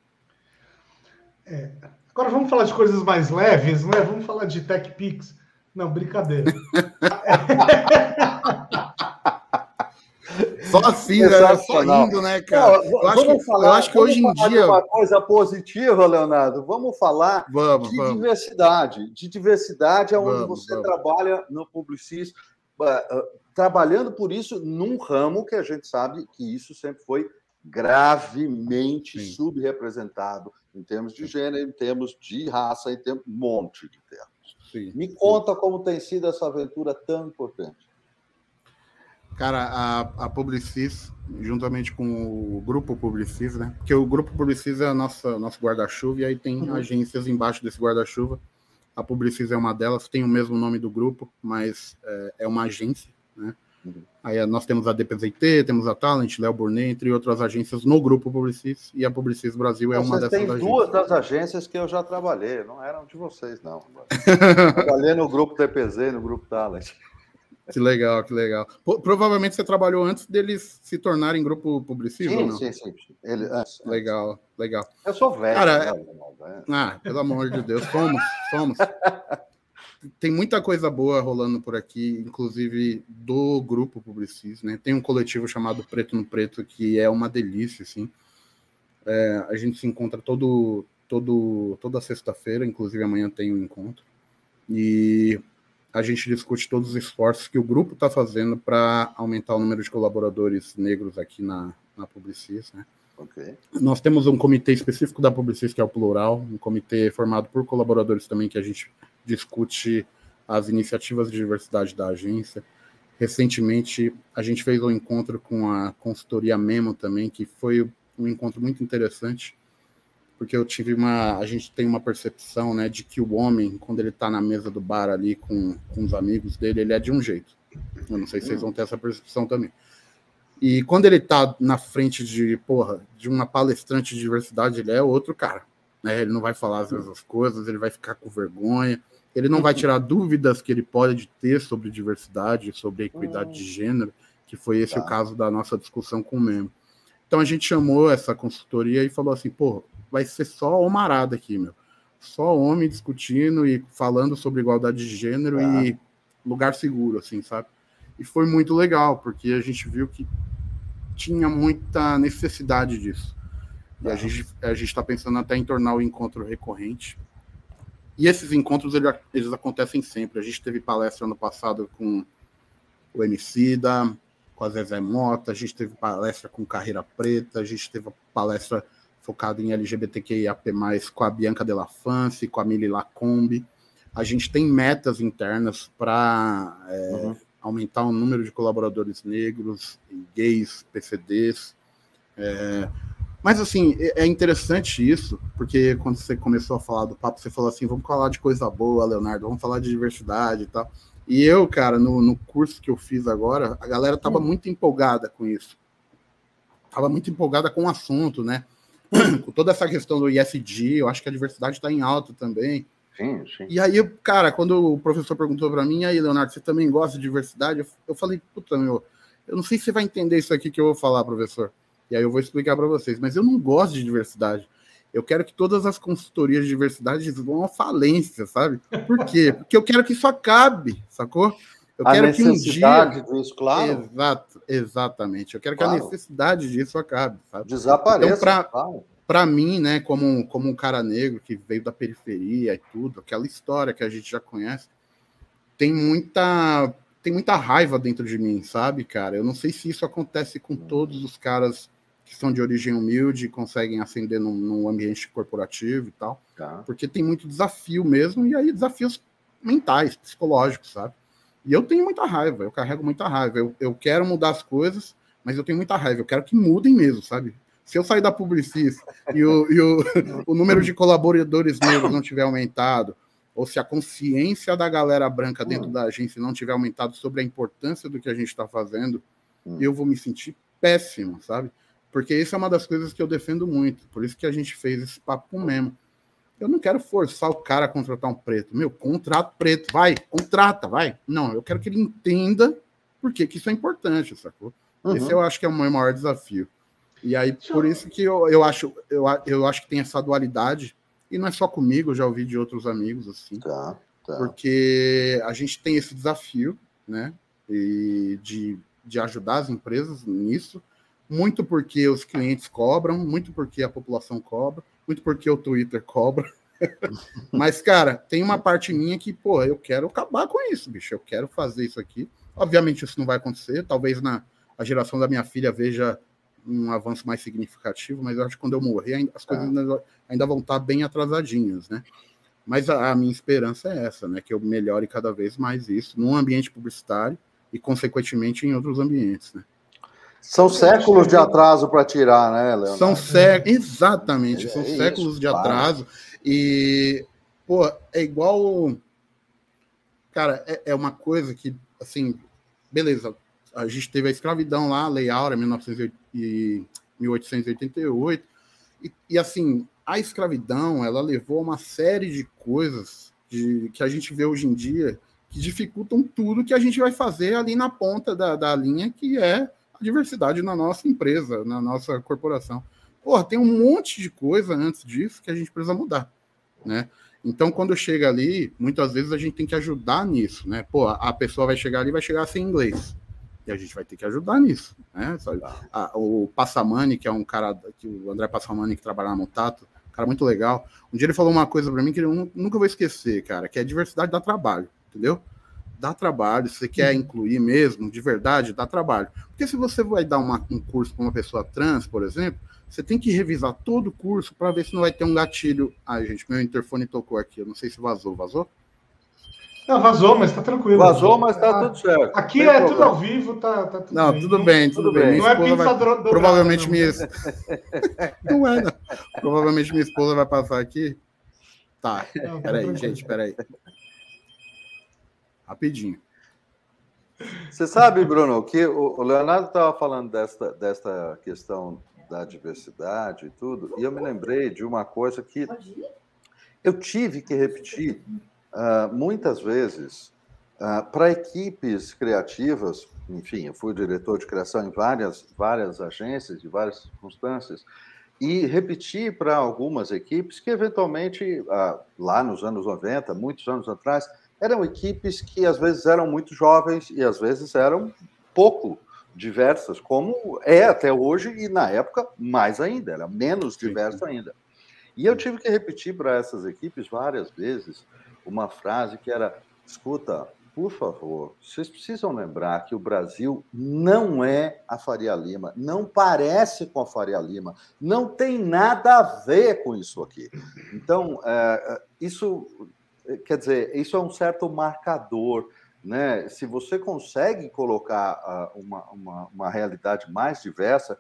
É, Agora vamos falar de coisas mais leves, né? Vamos falar de TechPix. Não, brincadeira. Só assim, né? Só indo, né, cara? Não, eu, acho que, falar, eu acho que hoje em dia. uma coisa positiva, Leonardo. Vamos falar vamos, de vamos. diversidade. De diversidade é onde vamos, você trabalha no publicismo, uh, trabalhando por isso num ramo que a gente sabe que isso sempre foi gravemente Sim. subrepresentado em termos de gênero, em termos de raça, em termos um monte de termos. Sim. Me conta como tem sido essa aventura tão importante. Cara, a, a Publicis, juntamente com o Grupo Publicis, né? Porque o Grupo Publicis é a nossa, nosso guarda-chuva, e aí tem uhum. agências embaixo desse guarda-chuva. A Publicis é uma delas, tem o mesmo nome do grupo, mas é, é uma agência, né? Uhum. Aí nós temos a DPZT, temos a Talent, Léo Burnet, entre outras agências no grupo Publicis, e a Publicis Brasil é uma dessas tem agências. duas das agências que eu já trabalhei, não eram de vocês, não. trabalhei no grupo DPZ e no grupo Talent. Que legal, que legal. Provavelmente você trabalhou antes deles se tornarem grupo publicista, sim, não? Sim, sim, Ele, antes, legal, legal. Eu sou velho. Cara, né? Ah, pelo amor de Deus, somos, somos. tem muita coisa boa rolando por aqui, inclusive do grupo Publicis, né? Tem um coletivo chamado Preto no Preto que é uma delícia, assim. É, a gente se encontra todo, todo, toda sexta-feira, inclusive amanhã tem um encontro. E a gente discute todos os esforços que o grupo está fazendo para aumentar o número de colaboradores negros aqui na, na Publicis, né? Okay. Nós temos um comitê específico da Publicis, que é o Plural, um comitê formado por colaboradores também, que a gente discute as iniciativas de diversidade da agência. Recentemente, a gente fez um encontro com a consultoria Memo também, que foi um encontro muito interessante, porque eu tive uma. A gente tem uma percepção né, de que o homem, quando ele está na mesa do bar ali com, com os amigos dele, ele é de um jeito. Eu não sei se vocês vão ter essa percepção também. E quando ele está na frente de, porra, de uma palestrante de diversidade, ele é outro cara. Né? Ele não vai falar as mesmas coisas, ele vai ficar com vergonha, ele não vai tirar dúvidas que ele pode ter sobre diversidade, sobre equidade de gênero, que foi esse tá. o caso da nossa discussão com o Memo. Então a gente chamou essa consultoria e falou assim, pô, vai ser só homarada aqui, meu. Só homem discutindo e falando sobre igualdade de gênero tá. e lugar seguro, assim, sabe? E foi muito legal, porque a gente viu que tinha muita necessidade disso. E a gente a está pensando até em tornar o encontro recorrente. E esses encontros eles, eles acontecem sempre. A gente teve palestra ano passado com o Emicida, com a Zezé Mota, a gente teve palestra com Carreira Preta, a gente teve palestra focada em LGBTQIAP+, com a Bianca Della Fance, com a Mili Lacombe. A gente tem metas internas para é, uhum aumentar o número de colaboradores negros, gays, PCDs. É, mas, assim, é, é interessante isso, porque quando você começou a falar do papo, você falou assim: vamos falar de coisa boa, Leonardo, vamos falar de diversidade e tal. E eu, cara, no, no curso que eu fiz agora, a galera estava hum. muito empolgada com isso. Estava muito empolgada com o assunto, né? com toda essa questão do ISD, eu acho que a diversidade está em alta também. Sim, sim. E aí, cara, quando o professor perguntou para mim, aí, Leonardo, você também gosta de diversidade? Eu falei, puta, meu, eu não sei se você vai entender isso aqui que eu vou falar, professor. E aí eu vou explicar para vocês, mas eu não gosto de diversidade. Eu quero que todas as consultorias de diversidade vão à falência, sabe? Por quê? Porque eu quero que isso acabe, sacou? Eu a quero que um dia. Disso, claro. Exato, exatamente. Eu quero claro. que a necessidade disso acabe, sabe? Desapareça. Então, pra, claro para mim, né, como, como um cara negro que veio da periferia e tudo, aquela história que a gente já conhece, tem muita tem muita raiva dentro de mim, sabe, cara? Eu não sei se isso acontece com todos os caras que são de origem humilde e conseguem ascender num, num ambiente corporativo e tal, tá. porque tem muito desafio mesmo, e aí desafios mentais, psicológicos, sabe? E eu tenho muita raiva, eu carrego muita raiva. Eu, eu quero mudar as coisas, mas eu tenho muita raiva. Eu quero que mudem mesmo, sabe? Se eu sair da Publicis e, o, e o, o número de colaboradores negros não tiver aumentado, ou se a consciência da galera branca dentro da agência não tiver aumentado sobre a importância do que a gente está fazendo, hum. eu vou me sentir péssimo, sabe? Porque isso é uma das coisas que eu defendo muito. Por isso que a gente fez esse papo mesmo. Eu não quero forçar o cara a contratar um preto. Meu, contrato preto, vai, contrata, vai. Não, eu quero que ele entenda por que, que isso é importante, sacou? Uhum. Esse eu acho que é o meu maior desafio. E aí, por isso que eu, eu, acho, eu, eu acho que tem essa dualidade, e não é só comigo, eu já ouvi de outros amigos, assim. Tá, tá. Porque a gente tem esse desafio, né? E de, de ajudar as empresas nisso, muito porque os clientes cobram, muito porque a população cobra, muito porque o Twitter cobra. Mas, cara, tem uma parte minha que, pô, eu quero acabar com isso, bicho. Eu quero fazer isso aqui. Obviamente, isso não vai acontecer. Talvez na a geração da minha filha veja um avanço mais significativo, mas eu acho que quando eu morrer, as coisas tá. ainda, ainda, vão estar bem atrasadinhas, né? Mas a, a, minha esperança é essa, né? Que eu melhore cada vez mais isso num ambiente publicitário e, consequentemente, em outros ambientes, né? São séculos de atraso para tirar, né, Leonardo? São séculos, exatamente, é, são é séculos isso, de atraso. E, pô, é igual. Cara, é, é uma coisa que, assim, beleza, a gente teve a escravidão lá, a Lei Áurea, 1888, e, e, assim, a escravidão, ela levou a uma série de coisas de, que a gente vê hoje em dia que dificultam tudo que a gente vai fazer ali na ponta da, da linha, que é diversidade na nossa empresa, na nossa corporação. Porra, tem um monte de coisa antes disso que a gente precisa mudar, né? Então, quando chega ali, muitas vezes a gente tem que ajudar nisso, né? Pô, a pessoa vai chegar ali e vai chegar sem inglês. E a gente vai ter que ajudar nisso. Né? A, o Passamani, que é um cara, que o André Passamani, que trabalha na Mutato, um cara muito legal. Um dia ele falou uma coisa para mim que eu nunca vou esquecer, cara, que é diversidade dá trabalho, entendeu? Dá trabalho, se você quer uhum. incluir mesmo, de verdade, dá trabalho. Porque se você vai dar uma, um curso para uma pessoa trans, por exemplo, Você tem que revisar todo o curso para ver se não vai ter um gatilho. Ai, gente, meu interfone tocou aqui. Eu não sei se vazou. Vazou? Não, vazou, mas tá tranquilo. Vazou, mas tá ah, tudo certo. Aqui é tudo ao vivo, tá, tá tudo Não, bem. tudo bem, tudo, tudo bem. Não é pinça vai... dobrada, Provavelmente não. minha. não é, não. Provavelmente minha esposa vai passar aqui. Tá, não, tá peraí, gente, peraí. Rapidinho. Você sabe, Bruno, que o Leonardo estava falando desta, desta questão da diversidade e tudo, e eu me lembrei de uma coisa que eu tive que repetir uh, muitas vezes uh, para equipes criativas. Enfim, eu fui diretor de criação em várias, várias agências, de várias circunstâncias, e repetir para algumas equipes que, eventualmente, uh, lá nos anos 90, muitos anos atrás, eram equipes que às vezes eram muito jovens e às vezes eram pouco diversas, como é até hoje e na época mais ainda, era menos diverso ainda. E eu tive que repetir para essas equipes várias vezes uma frase que era: escuta, por favor, vocês precisam lembrar que o Brasil não é a Faria Lima, não parece com a Faria Lima, não tem nada a ver com isso aqui. Então, é, isso quer dizer, isso é um certo marcador. Né? Se você consegue colocar uh, uma, uma, uma, realidade mais diversa,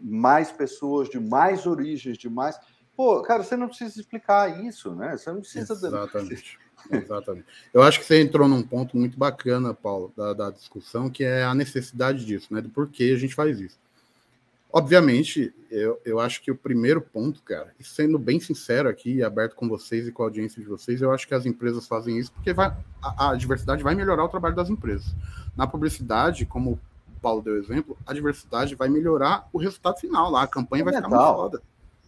mais pessoas de mais origens, de mais. Pô, cara, você não precisa explicar isso, né? Você não precisa. Exatamente. Exatamente. Eu acho que você entrou num ponto muito bacana, Paulo, da, da discussão, que é a necessidade disso, né? Do porquê a gente faz isso. Obviamente, eu, eu acho que o primeiro ponto, cara, e sendo bem sincero aqui, aberto com vocês e com a audiência de vocês, eu acho que as empresas fazem isso porque vai, a, a diversidade vai melhorar o trabalho das empresas. Na publicidade, como o Paulo deu exemplo, a diversidade vai melhorar o resultado final lá, a campanha é vai mental. ficar muito foda.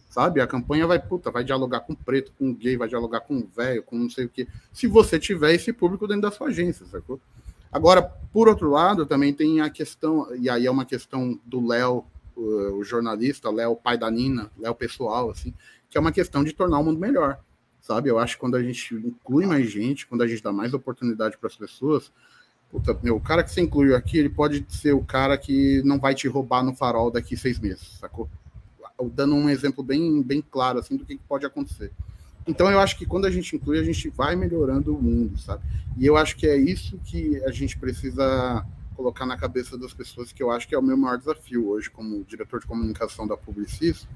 Sabe? A campanha vai, puta, vai dialogar com preto, com gay, vai dialogar com velho, com não sei o quê. Se você tiver esse público dentro da sua agência, sacou? Agora, por outro lado, também tem a questão, e aí é uma questão do Léo o, jornalista, Léo, pai da Nina, Léo pessoal, assim, que é uma questão de tornar o mundo melhor, sabe? Eu acho que quando a gente inclui mais gente, quando a gente dá mais oportunidade para as pessoas, puta, meu, o cara que você incluiu aqui, ele pode ser o cara que não vai te roubar no farol daqui seis meses, sacou? Dando um exemplo bem, bem claro, assim, do que pode acontecer. Então eu acho que quando a gente inclui, a gente vai melhorando o mundo, sabe? E eu acho que é isso que a gente precisa colocar na cabeça das pessoas que eu acho que é o meu maior desafio hoje como diretor de comunicação da Publicis,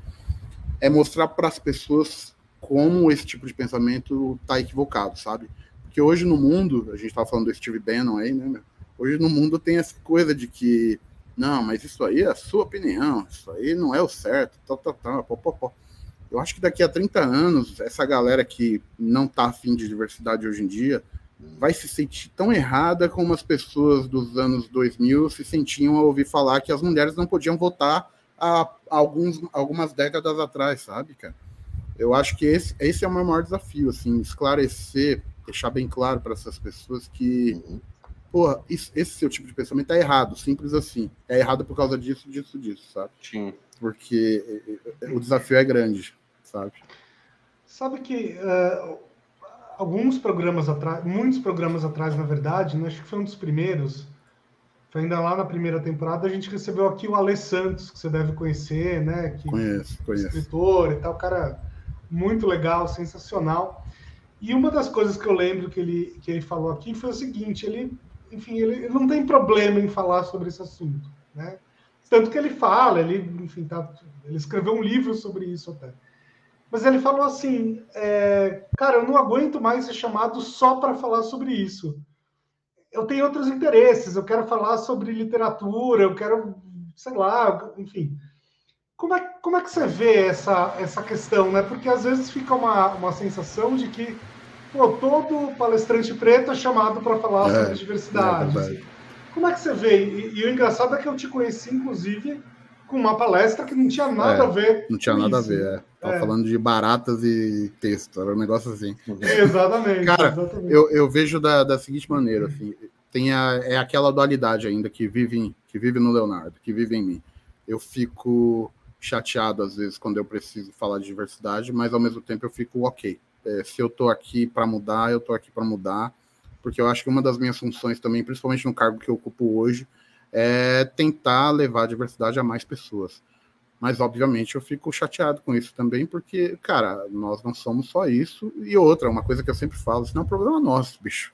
é mostrar para as pessoas como esse tipo de pensamento está equivocado, sabe? Porque hoje no mundo, a gente estava falando do Steve Bannon aí, né? Hoje no mundo tem essa coisa de que, não, mas isso aí é a sua opinião, isso aí não é o certo, tal, tal, tal, pó, pó, pó. Eu acho que daqui a 30 anos, essa galera que não está afim de diversidade hoje em dia, vai se sentir tão errada como as pessoas dos anos 2000 se sentiam ao ouvir falar que as mulheres não podiam votar há alguns, algumas décadas atrás, sabe, cara? Eu acho que esse, esse é o meu maior desafio, assim, esclarecer, deixar bem claro para essas pessoas que, uhum. porra, isso, esse seu tipo de pensamento é errado, simples assim. É errado por causa disso, disso, disso, sabe? Sim. Porque o desafio é grande, sabe? Sabe que uh, alguns programas atrás, muitos programas atrás, na verdade, né, acho que foi um dos primeiros, foi ainda lá na primeira temporada, a gente recebeu aqui o Ale Santos, que você deve conhecer, né? Que, conheço, conheço. Escritor e tal, cara muito legal, sensacional. E uma das coisas que eu lembro que ele, que ele falou aqui foi o seguinte, ele, enfim, ele, ele não tem problema em falar sobre esse assunto, né? Tanto que ele fala, ele, enfim, tá, ele escreveu um livro sobre isso até. Mas ele falou assim: é, cara, eu não aguento mais ser chamado só para falar sobre isso. Eu tenho outros interesses, eu quero falar sobre literatura, eu quero, sei lá, enfim. Como é, como é que você vê essa, essa questão, né? Porque às vezes fica uma, uma sensação de que pô, todo palestrante preto é chamado para falar é, sobre diversidade. É como é que você vê? E, e o engraçado é que eu te conheci, inclusive, com uma palestra que não tinha nada é, a ver. Não tinha nada isso. a ver, é. Tava é. falando de baratas e texto, era um negócio assim. Exatamente. Cara, exatamente. Eu, eu vejo da, da seguinte maneira, assim, tem a, é aquela dualidade ainda que vive, em, que vive no Leonardo, que vive em mim. Eu fico chateado às vezes quando eu preciso falar de diversidade, mas ao mesmo tempo eu fico ok. É, se eu tô aqui para mudar, eu tô aqui para mudar, porque eu acho que uma das minhas funções também, principalmente no cargo que eu ocupo hoje, é tentar levar a diversidade a mais pessoas. Mas, obviamente, eu fico chateado com isso também, porque, cara, nós não somos só isso. E outra, uma coisa que eu sempre falo, isso não é um problema nosso, bicho.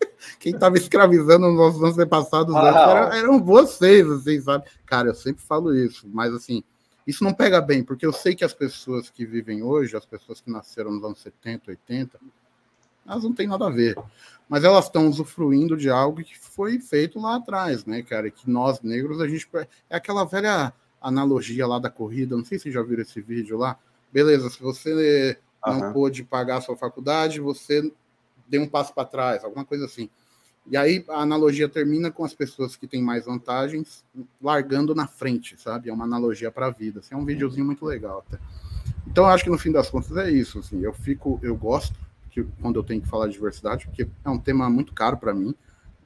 Quem estava escravizando os nossos antepassados ah, eram, eram vocês, assim, sabe? Cara, eu sempre falo isso, mas assim, isso não pega bem, porque eu sei que as pessoas que vivem hoje, as pessoas que nasceram nos anos 70, 80, elas não têm nada a ver. Mas elas estão usufruindo de algo que foi feito lá atrás, né, cara? Que nós negros, a gente. É aquela velha analogia lá da corrida, não sei se já viram esse vídeo lá. Beleza, se você uhum. não pôde pagar a sua faculdade, você deu um passo para trás, alguma coisa assim. E aí a analogia termina com as pessoas que têm mais vantagens largando na frente, sabe? É uma analogia para a vida. Assim, é um videozinho muito legal até. Então eu acho que no fim das contas é isso. Assim, eu fico, eu gosto que quando eu tenho que falar de diversidade, porque é um tema muito caro para mim.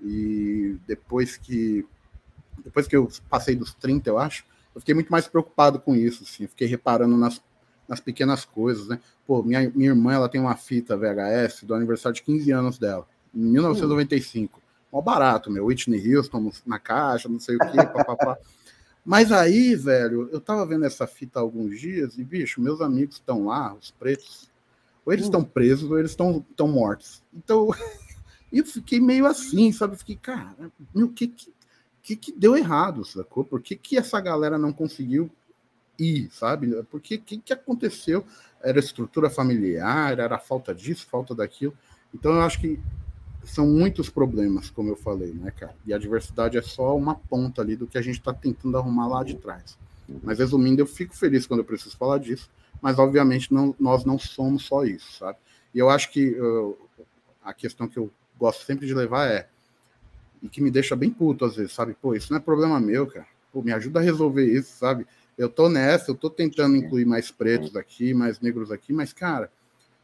E depois que depois que eu passei dos 30, eu acho, eu fiquei muito mais preocupado com isso, assim, fiquei reparando nas, nas pequenas coisas, né? Pô, minha, minha irmã, ela tem uma fita VHS do aniversário de 15 anos dela, em 1995. Mó barato, meu, Whitney Houston na caixa, não sei o quê, papapá. Mas aí, velho, eu tava vendo essa fita há alguns dias e, bicho, meus amigos estão lá, os pretos, ou eles estão presos ou eles estão mortos. Então, eu fiquei meio assim, sabe? Fiquei, cara, meu, que, que que, que deu errado, sacou? Por que, que essa galera não conseguiu ir, sabe? Por que, que, que aconteceu? Era estrutura familiar, era falta disso, falta daquilo. Então eu acho que são muitos problemas, como eu falei, né, cara? E a diversidade é só uma ponta ali do que a gente está tentando arrumar lá de trás. Mas resumindo, eu fico feliz quando eu preciso falar disso, mas obviamente não, nós não somos só isso, sabe? E eu acho que a questão que eu gosto sempre de levar é e que me deixa bem puto às vezes, sabe? Pô, isso não é problema meu, cara. Pô, me ajuda a resolver isso, sabe? Eu tô nessa, eu tô tentando incluir mais pretos aqui, mais negros aqui, mas, cara,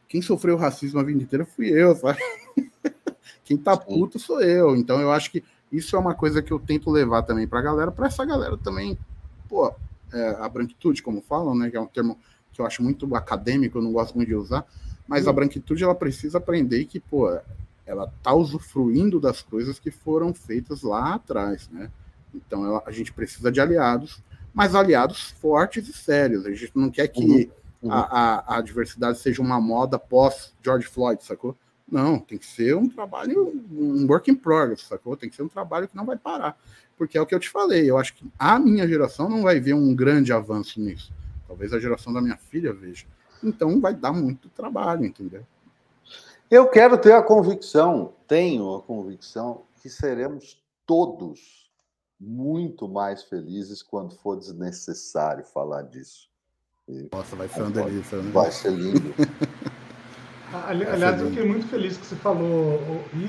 quem sofreu racismo a vida inteira fui eu, sabe? quem tá puto sou eu. Então eu acho que isso é uma coisa que eu tento levar também pra galera, pra essa galera também, pô, é, a branquitude, como falam, né? Que é um termo que eu acho muito acadêmico, eu não gosto muito de usar, mas a hum. branquitude ela precisa aprender que, pô, ela está usufruindo das coisas que foram feitas lá atrás, né? Então ela, a gente precisa de aliados, mas aliados fortes e sérios. A gente não quer que uhum, uhum. A, a, a, diversidade seja uma moda pós George Floyd, sacou? Não, tem que ser um trabalho, um work in progress, sacou? Tem que ser um trabalho que não vai parar. Porque é o que eu te falei, eu acho que a minha geração não vai ver um grande avanço nisso. Talvez a geração da minha filha veja. Então vai dar muito trabalho, entendeu? Eu quero ter a convicção, tenho a convicção, que seremos todos muito mais felizes quando for desnecessário falar disso. Nossa, vai ser uma delícia. Né? Vai ser lindo. Aliás, eu fiquei muito feliz que você falou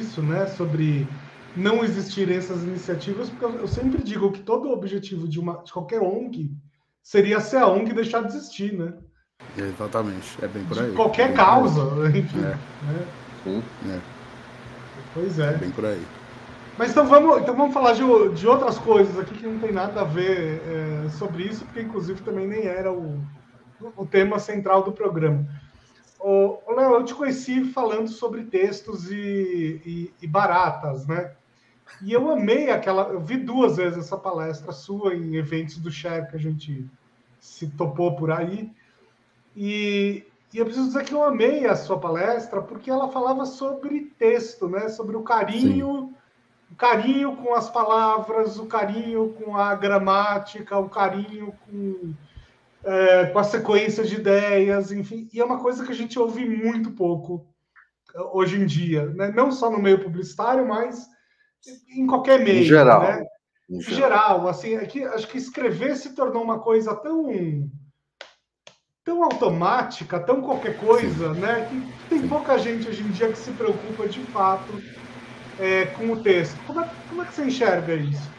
isso, né, sobre não existirem essas iniciativas, porque eu sempre digo que todo o objetivo de, uma, de qualquer ONG seria ser a ONG deixar de existir, né? Exatamente, é bem por aí. De qualquer é causa, enfim. É. Né? Sim. É. Pois é. Bem por aí. Mas então vamos, então vamos falar de, de outras coisas aqui que não tem nada a ver é, sobre isso, porque inclusive também nem era o, o tema central do programa. Ô, Léo, eu te conheci falando sobre textos e, e, e, baratas, né? E eu amei aquela. Eu vi duas vezes essa palestra sua em eventos do Share que a gente se topou por aí. E, e eu preciso dizer que eu amei a sua palestra porque ela falava sobre texto, né? Sobre o carinho, Sim. o carinho com as palavras, o carinho com a gramática, o carinho com, é, com a sequência de ideias, enfim. E é uma coisa que a gente ouve muito pouco é, hoje em dia, né? Não só no meio publicitário, mas em qualquer meio, em geral. Né? Em geral, geral assim, é que, acho que escrever se tornou uma coisa tão tão automática, tão qualquer coisa, Sim. né? Que tem Sim. pouca gente hoje em dia que se preocupa de fato é, com o texto. Como é, como é que você enxerga isso?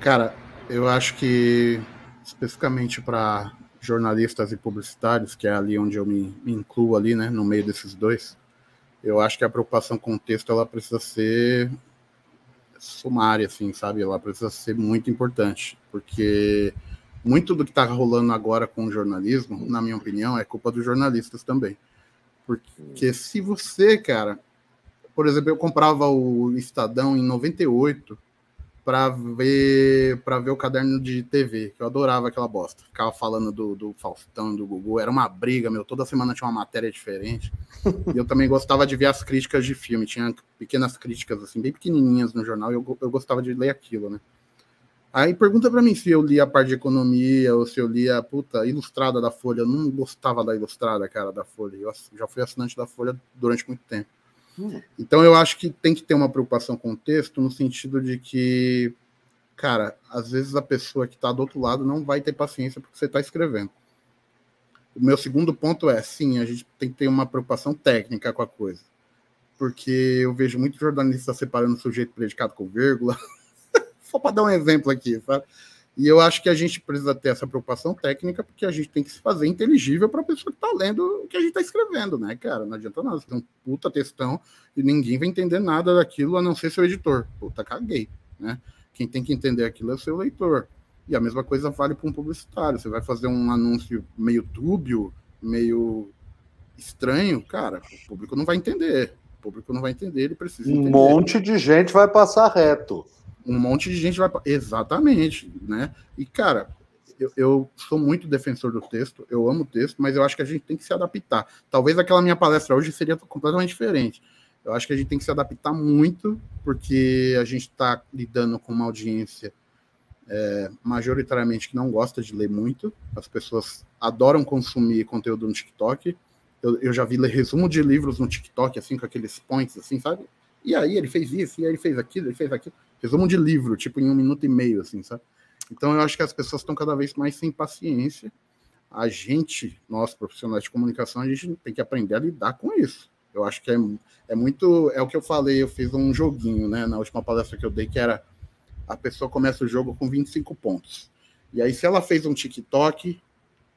Cara, eu acho que especificamente para jornalistas e publicitários, que é ali onde eu me, me, incluo ali, né, no meio desses dois, eu acho que a preocupação com o texto ela precisa ser sumária, assim, sabe? Ela precisa ser muito importante, porque muito do que está rolando agora com o jornalismo, na minha opinião, é culpa dos jornalistas também. Porque se você, cara, por exemplo, eu comprava o Estadão em 98, para ver para ver o caderno de TV, que eu adorava aquela bosta. Ficava falando do, do Faustão, do Gugu, era uma briga, meu, toda semana tinha uma matéria diferente. e eu também gostava de ver as críticas de filme, tinha pequenas críticas assim, bem pequenininhas no jornal, e eu, eu gostava de ler aquilo, né? Aí pergunta para mim se eu li a parte de economia ou se eu li a puta ilustrada da Folha. Eu não gostava da ilustrada, cara, da Folha. Eu já fui assinante da Folha durante muito tempo. Então eu acho que tem que ter uma preocupação com o texto no sentido de que, cara, às vezes a pessoa que está do outro lado não vai ter paciência porque você está escrevendo. O meu segundo ponto é, sim, a gente tem que ter uma preocupação técnica com a coisa. Porque eu vejo muitos jornalistas separando sujeito predicado com vírgula. Só para dar um exemplo aqui, sabe? E eu acho que a gente precisa ter essa preocupação técnica, porque a gente tem que se fazer inteligível para a pessoa que está lendo o que a gente está escrevendo, né, cara? Não adianta nada. Você tem um puta textão e ninguém vai entender nada daquilo a não ser seu editor. Puta, caguei, né? Quem tem que entender aquilo é o seu leitor. E a mesma coisa vale para um publicitário. Você vai fazer um anúncio meio dúbio, meio estranho, cara, o público não vai entender. O público não vai entender, ele precisa entender. Um monte de gente vai passar reto um monte de gente vai. Exatamente, né? E, cara, eu, eu, sou muito defensor do texto, eu amo o texto, mas eu acho que a gente tem que se adaptar. Talvez aquela minha palestra hoje seria completamente diferente. Eu acho que a gente tem que se adaptar muito, porque a gente está lidando com uma audiência é, majoritariamente que não gosta de ler muito. As pessoas adoram consumir conteúdo no TikTok. Eu, eu já vi resumo de livros no TikTok, assim, com aqueles points, assim, sabe? E aí ele fez isso, e aí ele fez aquilo, ele fez aquilo. Resumo de livro, tipo em um minuto e meio, assim, sabe? Então eu acho que as pessoas estão cada vez mais sem paciência. A gente, nós profissionais de comunicação, a gente tem que aprender a lidar com isso. Eu acho que é, é muito. É o que eu falei, eu fiz um joguinho, né, na última palestra que eu dei, que era a pessoa começa o jogo com 25 pontos. E aí, se ela fez um TikTok,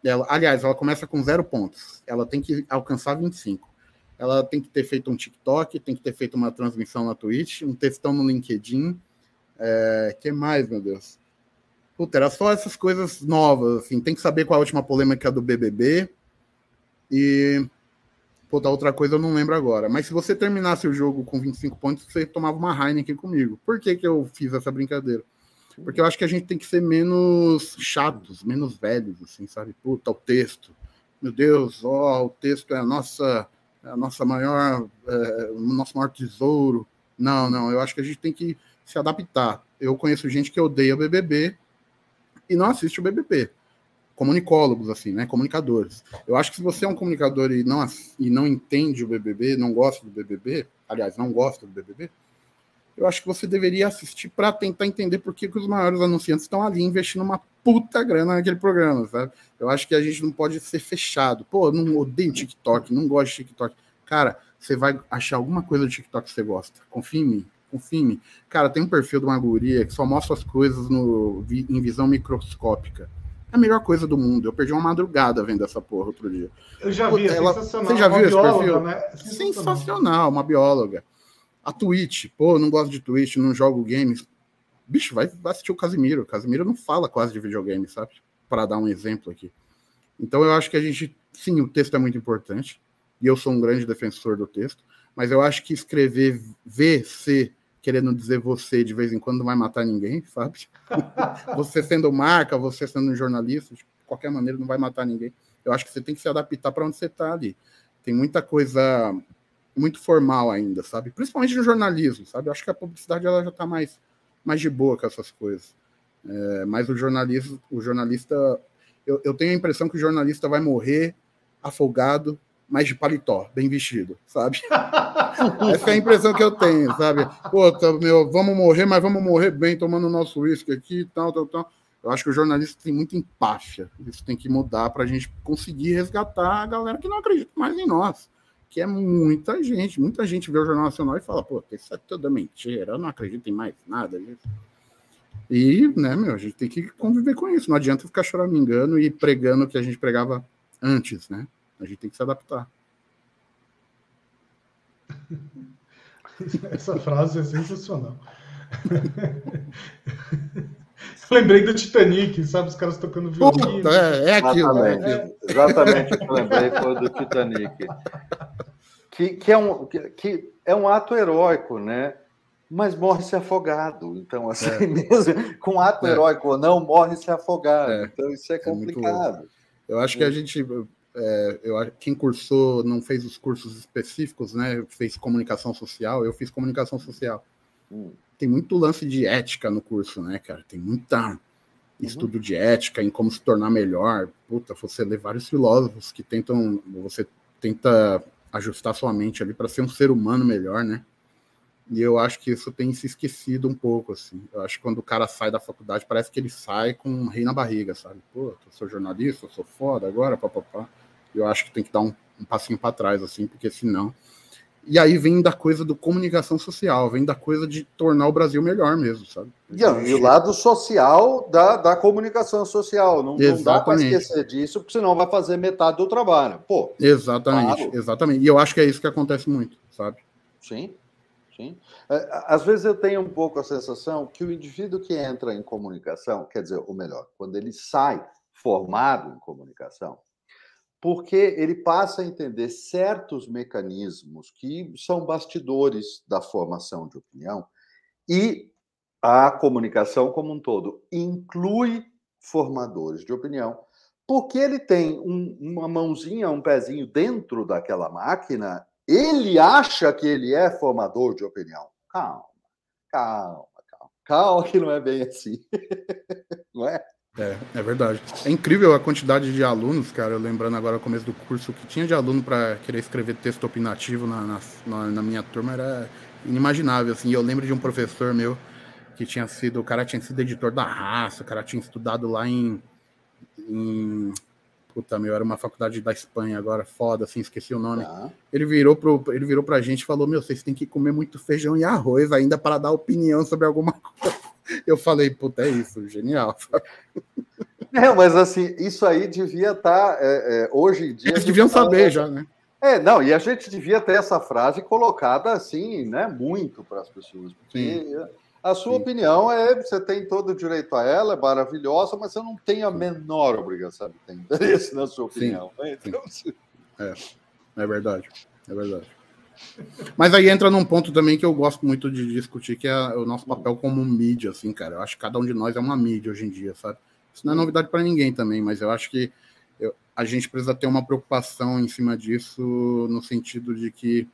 ela, aliás, ela começa com zero pontos. Ela tem que alcançar 25 ela tem que ter feito um TikTok, tem que ter feito uma transmissão na Twitch, um textão no LinkedIn. É, que mais, meu Deus? Puta, era só essas coisas novas, assim. Tem que saber qual a última polêmica do BBB. E. Puta, outra coisa eu não lembro agora. Mas se você terminasse o jogo com 25 pontos, você tomava uma Heineken comigo. Por que, que eu fiz essa brincadeira? Porque eu acho que a gente tem que ser menos chatos, menos velhos, assim, sabe? Puta, o texto. Meu Deus, ó, o texto é a nossa é a nossa maior, é, o nosso maior tesouro. Não, não, eu acho que a gente tem que se adaptar. Eu conheço gente que odeia o BBB e não assiste o BBB. Comunicólogos, assim, né? Comunicadores. Eu acho que se você é um comunicador e não, e não entende o BBB, não gosta do BBB, aliás, não gosta do BBB, eu acho que você deveria assistir para tentar entender por que, que os maiores anunciantes estão ali investindo uma puta grana naquele programa, sabe? Eu acho que a gente não pode ser fechado. Pô, não odeio TikTok, não gosto de TikTok. Cara, você vai achar alguma coisa do TikTok que você gosta. Confia em mim. Mim. Cara, tem um perfil de uma guria que só mostra as coisas no, em visão microscópica. É a melhor coisa do mundo. Eu perdi uma madrugada vendo essa porra outro dia. Eu já vi, é ela, sensacional. Você já viu esse bióloga, perfil? Né? Sensacional. sensacional, uma bióloga. A Twitch, pô, não gosto de Twitch, não jogo games bicho, vai, vai assistir o Casimiro. O Casimiro não fala quase de videogame, sabe? Para dar um exemplo aqui. Então eu acho que a gente, sim, o texto é muito importante, e eu sou um grande defensor do texto, mas eu acho que escrever VC, querendo dizer você, de vez em quando não vai matar ninguém, sabe? você sendo marca, você sendo jornalista, de qualquer maneira não vai matar ninguém. Eu acho que você tem que se adaptar para onde você está ali. Tem muita coisa muito formal ainda, sabe? Principalmente no jornalismo, sabe? Eu acho que a publicidade ela já está mais mais de boa com essas coisas. É, mas o jornalista, o jornalista eu, eu, tenho a impressão que o jornalista vai morrer afogado, mas de paletó, bem vestido, sabe? Essa é a impressão que eu tenho, sabe? Pô, tá, meu, vamos morrer, mas vamos morrer bem, tomando nosso uísque aqui, tal, tal, tal. Eu acho que o jornalista tem muita empáfia. Isso tem que mudar para a gente conseguir resgatar a galera que não acredita mais em nós que é muita gente. Muita gente vê o Jornal Nacional e fala, pô, isso é toda mentira, eu não acredito em mais nada disso. E, né, meu, a gente tem que conviver com isso. Não adianta ficar choramingando e pregando o que a gente pregava antes, né? A gente tem que se adaptar. Essa frase é sensacional. lembrei do Titanic, sabe? Os caras tocando violino. É, é aquilo. Exatamente, é. exatamente o que eu lembrei foi do Titanic. Que, que, é um, que, que é um ato heróico, né? Mas morre-se afogado. Então, assim, é. mesmo, com ato é. heróico ou não, morre-se afogado. É. Então, isso é complicado. eu acho que a gente. É, eu, quem cursou, não fez os cursos específicos, né? Fez comunicação social, eu fiz comunicação social. Hum. Tem muito lance de ética no curso, né, cara? Tem muita uhum. estudo de ética em como se tornar melhor. Puta, você lê vários filósofos que tentam. Você tenta ajustar sua mente ali para ser um ser humano melhor, né? E eu acho que isso tem se esquecido um pouco, assim. Eu acho que quando o cara sai da faculdade, parece que ele sai com um rei na barriga, sabe? Pô, eu sou jornalista, eu sou foda agora, papapá. Eu acho que tem que dar um, um passinho para trás, assim, porque senão. E aí vem da coisa do comunicação social, vem da coisa de tornar o Brasil melhor mesmo, sabe? E, e o lado social da, da comunicação social. Não, não dá para esquecer disso, porque senão vai fazer metade do trabalho. Pô. Exatamente, claro. exatamente. E eu acho que é isso que acontece muito, sabe? Sim. Sim. É, às vezes eu tenho um pouco a sensação que o indivíduo que entra em comunicação, quer dizer, ou melhor, quando ele sai formado em comunicação, porque ele passa a entender certos mecanismos que são bastidores da formação de opinião e a comunicação como um todo inclui formadores de opinião, porque ele tem um, uma mãozinha, um pezinho dentro daquela máquina ele acha que ele é formador de opinião. Calma, calma, calma. Calma, que não é bem assim. não é? É, é verdade. É incrível a quantidade de alunos, cara. Eu lembrando agora o começo do curso, que tinha de aluno para querer escrever texto opinativo na, na, na, minha turma era inimaginável. Assim. Eu lembro de um professor meu que tinha sido, o cara tinha sido editor da raça, o cara tinha estudado lá em, em puta, meu, era uma faculdade da Espanha agora, foda, assim, esqueci o nome. Tá. Ele virou pro, ele virou pra gente e falou: Meu, vocês têm que comer muito feijão e arroz ainda para dar opinião sobre alguma coisa. Eu falei, puta, é isso, genial. É, mas assim, isso aí devia estar. Tá, é, é, hoje em dia. Eles deviam tá saber já, né? É, não, e a gente devia ter essa frase colocada assim, né, muito para as pessoas. Porque Sim. A sua Sim. opinião é, você tem todo o direito a ela, é maravilhosa, mas você não tem a menor obrigação de ter interesse na sua opinião. Sim. Né? Então, é, é verdade, é verdade. Mas aí entra num ponto também que eu gosto muito de discutir, que é o nosso papel como mídia, assim, cara. Eu acho que cada um de nós é uma mídia hoje em dia, sabe? Isso não é novidade para ninguém também, mas eu acho que eu, a gente precisa ter uma preocupação em cima disso, no sentido de que,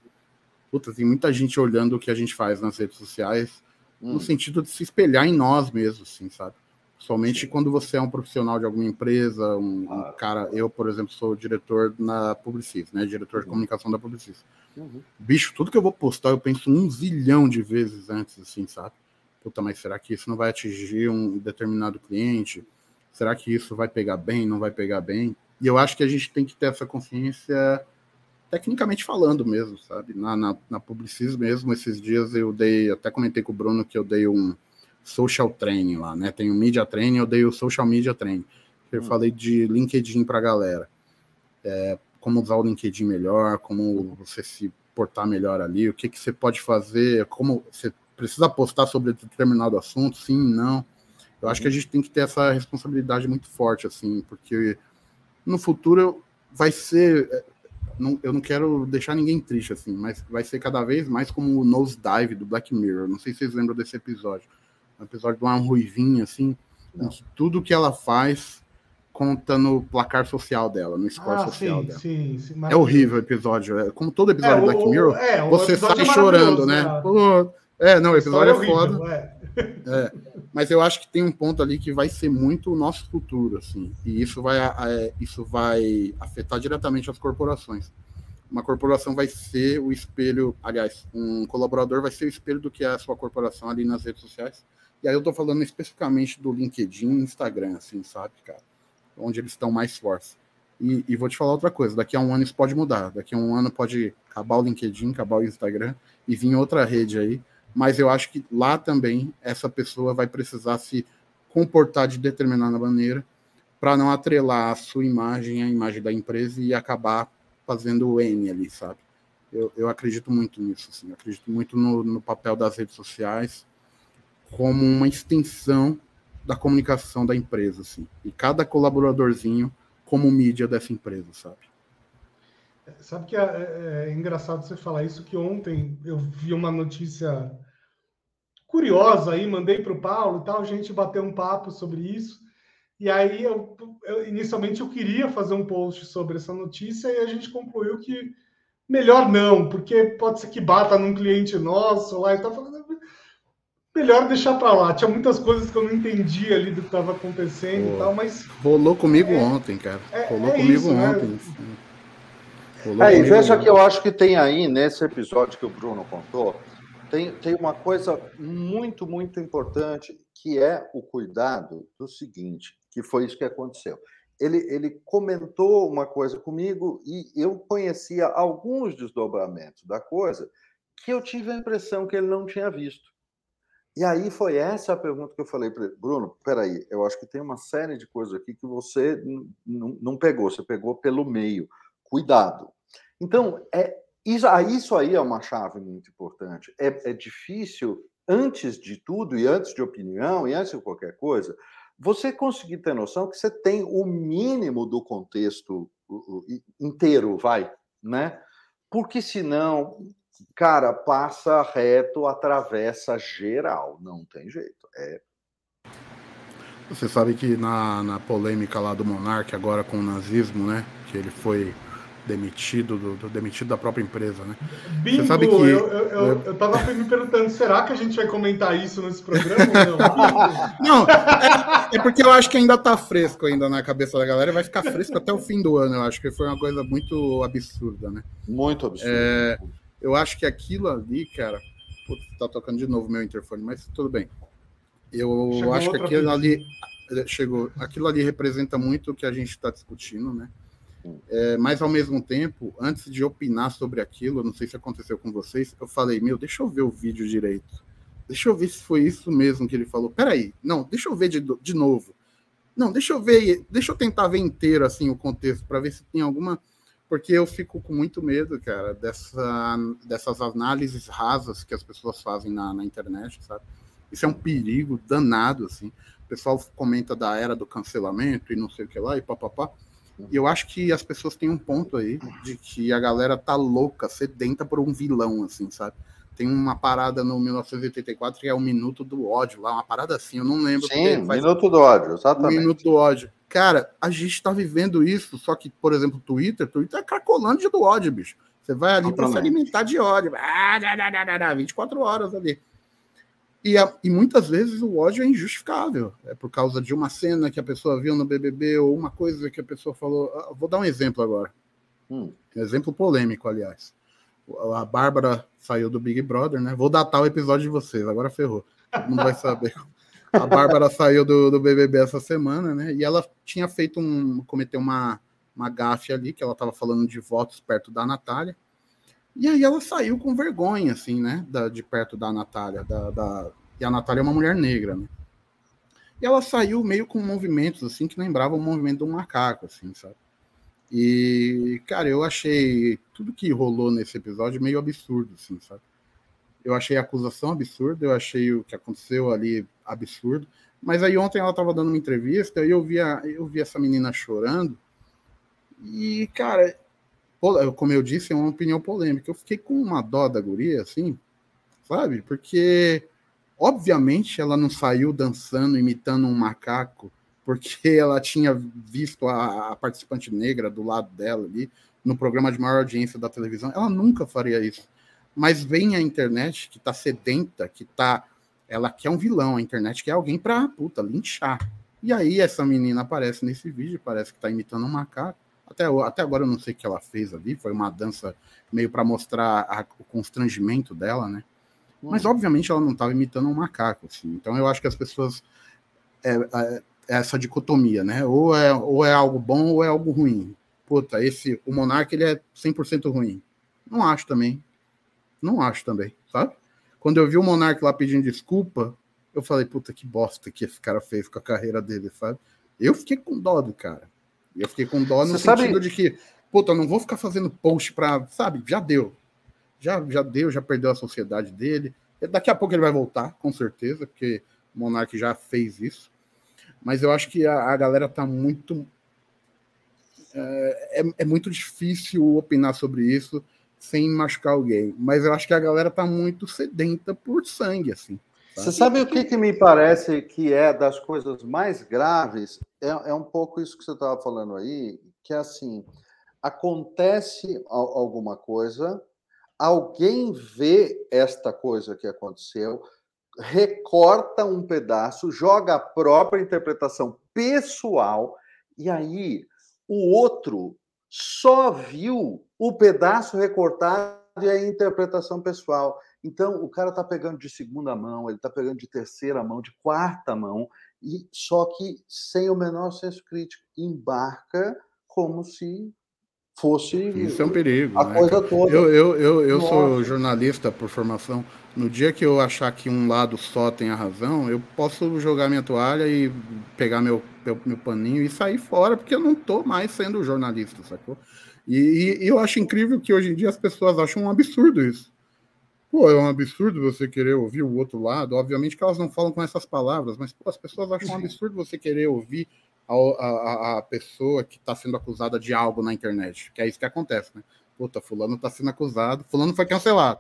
puta, tem muita gente olhando o que a gente faz nas redes sociais no hum. sentido de se espelhar em nós mesmos, assim, sabe? Somente quando você é um profissional de alguma empresa, um, um, cara, eu, por exemplo, sou diretor na Publicis, né? Diretor de uhum. comunicação da Publicis. Uhum. Bicho, tudo que eu vou postar, eu penso um zilhão de vezes antes, assim, sabe? Puta, mas será que isso não vai atingir um determinado cliente? Será que isso vai pegar bem, não vai pegar bem? E eu acho que a gente tem que ter essa consciência tecnicamente falando mesmo, sabe? Na, na, na Publicis mesmo, esses dias eu dei, até comentei com o Bruno que eu dei um social training lá, né? Tem o media training, eu dei o social media training. Eu hum. falei de LinkedIn para a galera. É, como usar o LinkedIn melhor, como você se portar melhor ali, o que, que você pode fazer, como você precisa postar sobre determinado assunto, sim, não. Eu acho que a uhum. gente tem que ter essa responsabilidade muito forte, assim, porque no futuro vai ser não, eu não quero deixar ninguém triste, assim, mas vai ser cada vez mais como o Nose Dive do Black Mirror. Não sei se vocês lembram desse episódio. Episódio de uma ruivinha, assim, que tudo que ela faz conta no placar social dela, no score ah, social sim, dela. Sim, sim, é horrível o episódio. É, como todo episódio é, do Black Mirror, é, você sai é chorando, né? né? Pô, é, não, o episódio é, horrível, foda. É. é. Mas eu acho que tem um ponto ali que vai ser muito o nosso futuro, assim. E isso vai, isso vai afetar diretamente as corporações. Uma corporação vai ser o espelho, aliás, um colaborador vai ser o espelho do que é a sua corporação ali nas redes sociais. E aí eu tô falando especificamente do LinkedIn e Instagram, assim, sabe, cara? Onde eles estão mais fortes. E, e, vou te falar outra coisa: daqui a um ano isso pode mudar. Daqui a um ano pode acabar o LinkedIn, acabar o Instagram e vir outra rede aí mas eu acho que lá também essa pessoa vai precisar se comportar de determinada maneira para não atrelar a sua imagem à imagem da empresa e acabar fazendo o N ali, sabe? Eu, eu acredito muito nisso, assim, eu acredito muito no, no papel das redes sociais como uma extensão da comunicação da empresa, assim, e cada colaboradorzinho como mídia dessa empresa, sabe? Sabe que é, é, é, engraçado você falar isso, que ontem eu vi uma notícia curiosa aí, mandei para o Paulo e tal, a gente bateu um papo sobre isso. E aí, eu, eu, inicialmente, eu queria fazer um post sobre essa notícia e a gente concluiu que melhor não, porque pode ser que bata num cliente nosso lá e tal. Melhor deixar para lá. Tinha muitas coisas que eu não entendi ali do que estava acontecendo Pô, e tal, mas. Rolou comigo é, ontem, cara. É, Rolou é comigo isso, né? ontem. Né? Rolou é, e veja ontem. que eu acho que tem aí, nesse episódio que o Bruno contou, tem, tem uma coisa muito, muito importante, que é o cuidado do seguinte, que foi isso que aconteceu. Ele, ele comentou uma coisa comigo e eu conhecia alguns desdobramentos da coisa que eu tive a impressão que ele não tinha visto. E aí foi essa a pergunta que eu falei para ele. Bruno, peraí, eu acho que tem uma série de coisas aqui que você não pegou, você pegou pelo meio. Cuidado. Então, é, isso, isso aí é uma chave muito importante. É, é difícil, antes de tudo, e antes de opinião, e antes de qualquer coisa, você conseguir ter noção que você tem o mínimo do contexto inteiro, vai, né? Porque senão cara, passa reto, atravessa geral. Não tem jeito. É. Você sabe que na, na polêmica lá do Monark, agora com o nazismo, né? Que ele foi demitido do, do, demitido da própria empresa, né? Bingo, Você sabe que eu, eu, eu, eu tava me perguntando, será que a gente vai comentar isso nesse programa ou não? não, é, é, porque eu acho que ainda tá fresco ainda na cabeça da galera, vai ficar fresco até o fim do ano, eu acho que foi uma coisa muito absurda, né? Muito absurda. É, eu acho que aquilo ali, cara. Putz, tá tocando de novo meu interfone, mas tudo bem. Eu chegou acho que aquilo ali. Chegou. Aquilo ali representa muito o que a gente está discutindo, né? É, mas ao mesmo tempo, antes de opinar sobre aquilo, não sei se aconteceu com vocês, eu falei, meu, deixa eu ver o vídeo direito. Deixa eu ver se foi isso mesmo que ele falou. Peraí, não, deixa eu ver de, de novo. Não, deixa eu ver, deixa eu tentar ver inteiro assim o contexto para ver se tem alguma porque eu fico com muito medo, cara, dessa, dessas análises rasas que as pessoas fazem na, na internet, sabe? Isso é um perigo danado, assim. O pessoal comenta da era do cancelamento e não sei o que lá, e papapá. E eu acho que as pessoas têm um ponto aí de que a galera tá louca, sedenta por um vilão, assim, sabe? Tem uma parada no 1984 que é o Minuto do Ódio, lá, uma parada assim, eu não lembro. Sim, Minuto do Ódio, exatamente. Minuto do Ódio. Cara, a gente está vivendo isso, só que, por exemplo, Twitter, Twitter é cracolândia do ódio, bicho. Você vai ali para se alimentar de ódio. Ah, 24 horas ali. E, a, e, muitas vezes o ódio é injustificável. É por causa de uma cena que a pessoa viu no BBB ou uma coisa que a pessoa falou. Ah, vou dar um exemplo agora. Hum. Um exemplo polêmico, aliás. A Bárbara saiu do Big Brother, né? Vou datar o episódio de vocês, agora ferrou. Mundo vai saber a Bárbara saiu do, do BBB essa semana, né? E ela tinha feito um. cometeu uma, uma gafe ali, que ela estava falando de votos perto da Natália. E aí ela saiu com vergonha, assim, né? Da, de perto da Natália. Da, da, e a Natália é uma mulher negra, né? E ela saiu meio com movimentos, assim, que lembravam o movimento do macaco, assim, sabe? E, cara, eu achei tudo que rolou nesse episódio meio absurdo, assim, sabe? Eu achei a acusação absurda, eu achei o que aconteceu ali absurdo. Mas aí ontem ela estava dando uma entrevista e eu vi, a, eu vi essa menina chorando. E, cara, como eu disse, é uma opinião polêmica. Eu fiquei com uma dó da guria, assim, sabe? Porque, obviamente, ela não saiu dançando, imitando um macaco, porque ela tinha visto a, a participante negra do lado dela ali, no programa de maior audiência da televisão. Ela nunca faria isso mas vem a internet que tá sedenta, que tá. Ela quer um vilão, a internet quer alguém pra puta, linchar. E aí essa menina aparece nesse vídeo, parece que tá imitando um macaco. Até, até agora eu não sei o que ela fez ali, foi uma dança meio para mostrar a, o constrangimento dela, né? Mas obviamente ela não estava imitando um macaco, assim. Então eu acho que as pessoas. É, é, é, essa dicotomia, né? Ou é, ou é algo bom ou é algo ruim. Puta, esse, o Monark ele é 100% ruim. Não acho também. Não acho também, sabe? Quando eu vi o Monark lá pedindo desculpa, eu falei, puta que bosta que esse cara fez com a carreira dele, sabe? Eu fiquei com dó do cara. Eu fiquei com dó no Você sentido sabe... de que, puta, não vou ficar fazendo post pra, sabe? Já deu. Já, já deu, já perdeu a sociedade dele. Daqui a pouco ele vai voltar, com certeza, porque o Monark já fez isso. Mas eu acho que a, a galera tá muito. É, é, é muito difícil opinar sobre isso sem machucar alguém. Mas eu acho que a galera tá muito sedenta por sangue, assim. Você sabe o que, que me parece que é das coisas mais graves? É, é um pouco isso que você estava falando aí, que é assim, acontece alguma coisa, alguém vê esta coisa que aconteceu, recorta um pedaço, joga a própria interpretação pessoal, e aí o outro só viu o pedaço recortado e a interpretação pessoal. Então, o cara está pegando de segunda mão, ele está pegando de terceira mão, de quarta mão, e só que sem o menor senso crítico. Embarca como se fosse. Isso é um perigo. A né, coisa toda. Eu, eu, eu, eu sou jornalista por formação. No dia que eu achar que um lado só tem a razão, eu posso jogar minha toalha e pegar meu, meu, meu paninho e sair fora, porque eu não estou mais sendo jornalista, sacou? E, e, eu acho incrível que hoje em dia as pessoas acham um absurdo isso. Pô, é um absurdo você querer ouvir o outro lado. Obviamente que elas não falam com essas palavras, mas pô, as pessoas acham um absurdo você querer ouvir a, a, a pessoa que está sendo acusada de algo na internet. Que é isso que acontece, né? Puta, fulano está sendo acusado, fulano foi cancelado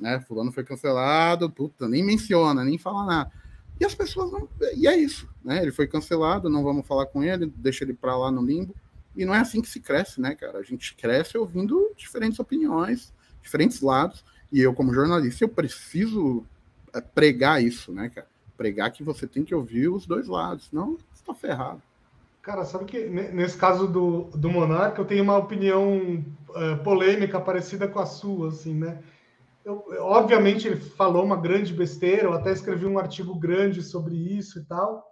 né? Fulano foi cancelado, puta, nem menciona, nem fala nada. E as pessoas não. E é isso, né? Ele foi cancelado, não vamos falar com ele, deixa ele para lá no limbo. E não é assim que se cresce, né, cara? A gente cresce ouvindo diferentes opiniões, diferentes lados. E eu, como jornalista, eu preciso é, pregar isso, né, cara? Pregar que você tem que ouvir os dois lados, senão você tá ferrado. Cara, sabe que nesse caso do, do Monarca, eu tenho uma opinião uh, polêmica parecida com a sua, assim, né? eu, obviamente ele falou uma grande besteira, eu até escrevi um artigo grande sobre isso e tal,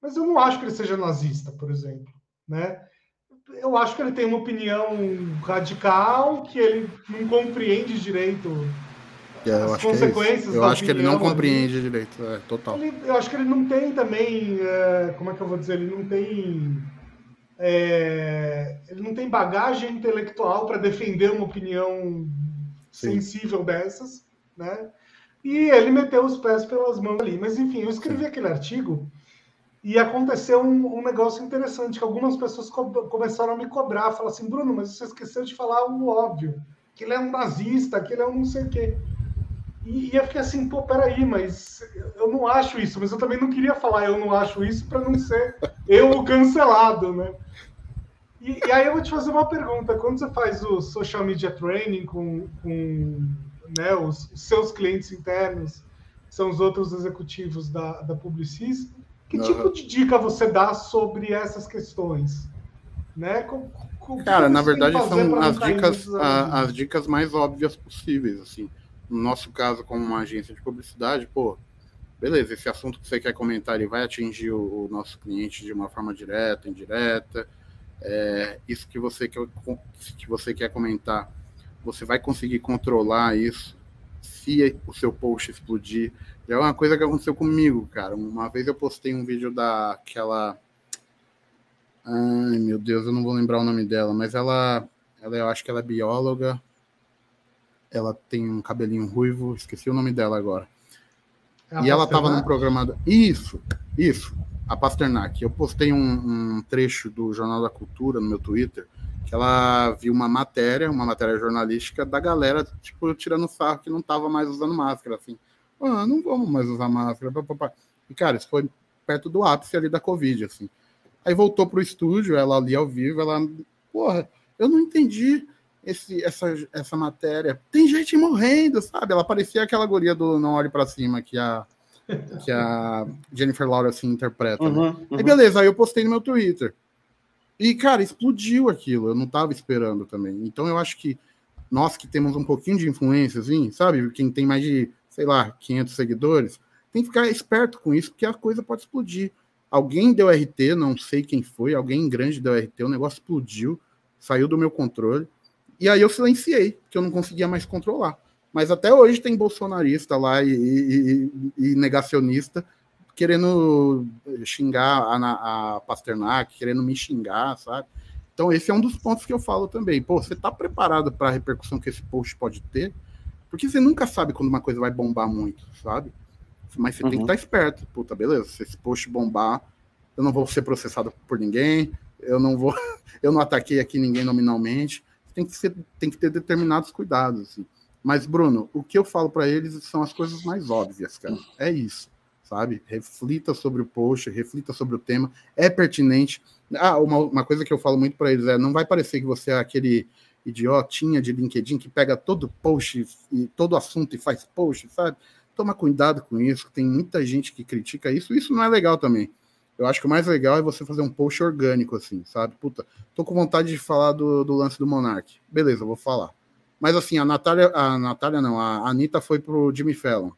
mas eu não acho que ele seja nazista, por exemplo, né? Eu acho que ele tem uma opinião radical, que ele não compreende direito é, as consequências. É eu acho que ele não compreende direito, é, total. Ele, eu acho que ele não tem também, é, como é que eu vou dizer, ele não tem é, ele não tem bagagem intelectual para defender uma opinião sensível dessas, né? E ele meteu os pés pelas mãos ali. Mas enfim, eu escrevi Sim. aquele artigo e aconteceu um, um, negócio interessante, que algumas pessoas co começaram a me cobrar, falaram assim, Bruno, mas você esqueceu de falar o óbvio, que ele é um nazista, que ele é um não sei o quê. E, e eu fiquei assim, pô, peraí, mas eu não acho isso, mas eu também não queria falar eu não acho isso para não ser eu cancelado, né? E, e, aí eu vou te fazer uma pergunta. Quando você faz o social media training com, com né, os, os, seus clientes internos, são os outros executivos da, da Publicis, que uhum. tipo de dica você dá sobre essas questões? Né? Com, com, Cara, na verdade são as dicas, a, as dicas mais óbvias possíveis. Assim. No nosso caso, como uma agência de publicidade, pô, beleza, esse assunto que você quer comentar ele vai atingir o, o nosso cliente de uma forma direta, indireta é, isso que você, quer, que você quer comentar, você vai conseguir controlar isso se o seu post explodir. É uma coisa que aconteceu comigo, cara. Uma vez eu postei um vídeo daquela. Ai, meu Deus, eu não vou lembrar o nome dela, mas ela, ela eu acho que ela é bióloga. Ela tem um cabelinho ruivo, esqueci o nome dela agora. É e ela estava num programa. Isso, isso a Pasternak. Eu postei um, um, trecho do Jornal da Cultura no meu Twitter, que ela viu uma matéria, uma matéria jornalística da galera, tipo, tirando sarro que não tava mais usando máscara, assim. Ah, não vamos mais usar máscara, papapá. E, cara, isso foi perto do ápice ali da Covid, assim. Aí voltou pro estúdio, ela ali ao vivo, ela, porra, eu não entendi esse, essa, essa matéria. Tem gente morrendo, sabe? Ela parecia aquela guria do Não Olhe para Cima, que a que a Jennifer Lawrence interpreta. Uhum, né? uhum. Aí beleza, aí eu postei no meu Twitter. E, cara, explodiu aquilo, eu não tava esperando também. Então eu acho que nós que temos um pouquinho de influência, assim, sabe? Quem tem mais de, sei lá, 500 seguidores, tem que ficar esperto com isso, porque a coisa pode explodir. Alguém deu RT, não sei quem foi, alguém grande deu RT, o negócio explodiu, saiu do meu controle. E aí eu silenciei, porque eu não conseguia mais controlar. Mas até hoje tem bolsonarista lá e, e, e negacionista querendo xingar a, a Pasternak, querendo me xingar, sabe? Então, esse é um dos pontos que eu falo também. Pô, você está preparado para a repercussão que esse post pode ter? Porque você nunca sabe quando uma coisa vai bombar muito, sabe? Mas você uhum. tem que estar tá esperto. Puta, beleza, se esse post bombar, eu não vou ser processado por ninguém, eu não vou, eu não ataquei aqui ninguém nominalmente. Tem que, ser, tem que ter determinados cuidados. Assim. Mas, Bruno, o que eu falo para eles são as coisas mais óbvias, cara. É isso, sabe? Reflita sobre o post, reflita sobre o tema, é pertinente. Ah, uma, uma coisa que eu falo muito para eles é: não vai parecer que você é aquele idiotinha de LinkedIn que pega todo post e todo assunto e faz post, sabe? Toma cuidado com isso, tem muita gente que critica isso, isso não é legal também. Eu acho que o mais legal é você fazer um post orgânico, assim, sabe? Puta, tô com vontade de falar do, do lance do Monark. Beleza, vou falar. Mas assim, a Natália, a Natália não, a Anitta foi pro Jimmy Fallon.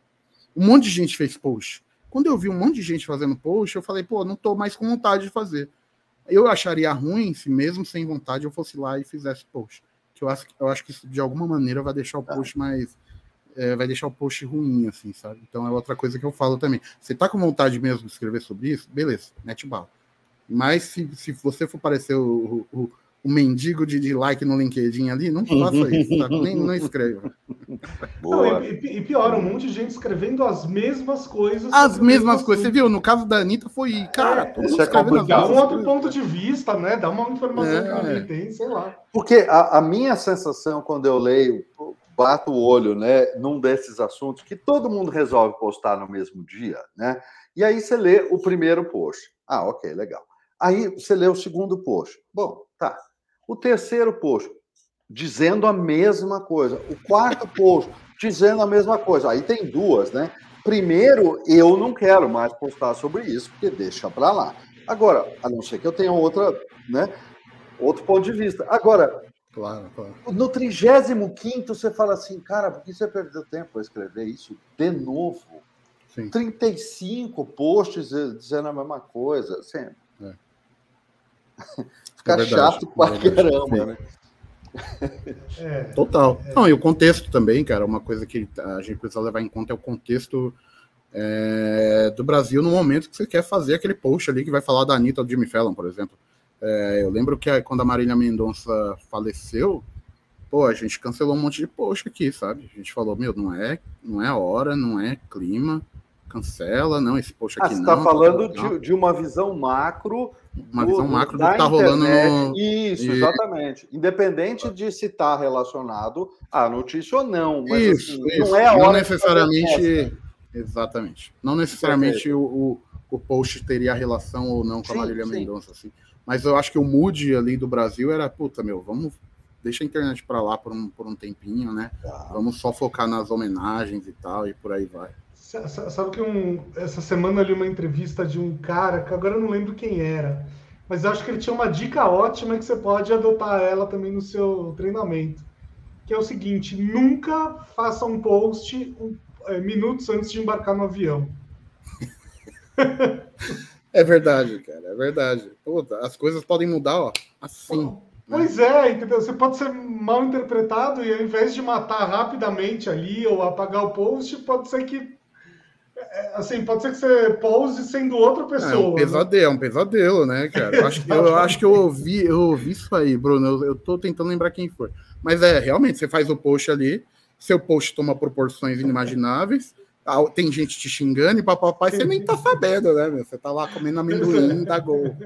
Um monte de gente fez post. Quando eu vi um monte de gente fazendo post, eu falei, pô, não tô mais com vontade de fazer. Eu acharia ruim se mesmo sem vontade eu fosse lá e fizesse post. Que eu acho, eu acho que isso de alguma maneira vai deixar o tá. post mais é, vai deixar o post ruim, assim, sabe? Então é outra coisa que eu falo também. Você tá com vontade mesmo de escrever sobre isso? Beleza, mete bala. Mas se, se você for parecer o, o, o mendigo de, de, like no LinkedIn ali, não faça isso, sabe? Nem, não escreva. Não, e, e, pior, um monte de gente escrevendo as mesmas coisas. As mesmas coisas. Você viu? No caso da Anitta foi, cara, é, mundo é Dá um outro ponto de vista, né? Dá uma informação é. que alguém tem, sei lá. Porque a, a minha sensação quando eu leio bato o olho né, num desses assuntos que todo mundo resolve postar no mesmo dia, né? E aí você lê o primeiro post. Ah, ok, legal. Aí você lê o segundo post. Bom, tá. O terceiro post, dizendo a mesma coisa. O quarto post, dizendo a mesma coisa. Aí tem duas, né? Primeiro, eu não quero mais postar sobre isso, porque deixa para lá. Agora, a não ser que eu tenha outra, né? Outro ponto de vista. Agora, Claro, claro. No 35 você fala assim, cara, por que você perdeu tempo para escrever isso de novo? Sim. 35 posts dizendo a mesma coisa. Assim, é. Fica é chato pra é caramba, né? É, Total. É. Não, e o contexto também, cara, uma coisa que a gente precisa levar em conta é o contexto é, do Brasil no momento que você quer fazer aquele post ali que vai falar da Anitta ou do Jimmy Fallon, por exemplo. É, eu lembro que quando a Marília Mendonça faleceu, pô, a gente cancelou um monte de post aqui, sabe? A gente falou, meu, não é, não é hora, não é clima, cancela, não, esse post aqui ah, você não. Você tá falando de, de, uma visão macro. Uma do, visão macro do que tá rolando no. Isso, e... exatamente. Independente de se tá relacionado à notícia ou não. Mas, isso, assim, isso. não é a hora. Não necessariamente. Exatamente. Não necessariamente o, o, o, post teria relação ou não com sim, a Marília Mendonça, assim. Mas eu acho que o mood ali do Brasil era, puta, meu, vamos. Deixa a internet para lá por um, por um tempinho, né? Tá. Vamos só focar nas homenagens e tal, e por aí vai. Sabe que um, essa semana eu li uma entrevista de um cara, que agora eu não lembro quem era, mas eu acho que ele tinha uma dica ótima que você pode adotar ela também no seu treinamento. Que é o seguinte: nunca faça um post um, é, minutos antes de embarcar no avião. É verdade, cara, é verdade. Puta, as coisas podem mudar, ó, assim. Né? Pois é, entendeu? Você pode ser mal interpretado e ao invés de matar rapidamente ali ou apagar o post, pode ser que assim, pode ser que você pose sendo outra pessoa. É um né? pesadelo, né? é um pesadelo, né, cara? Eu acho, eu, acho que eu ouvi, eu ouvi isso aí, Bruno. Eu, eu tô tentando lembrar quem foi. Mas é, realmente, você faz o post ali, seu post toma proporções inimagináveis, tem gente te xingando e papai você nem tá sabendo, né, meu? Você tá lá comendo amendoim da gol.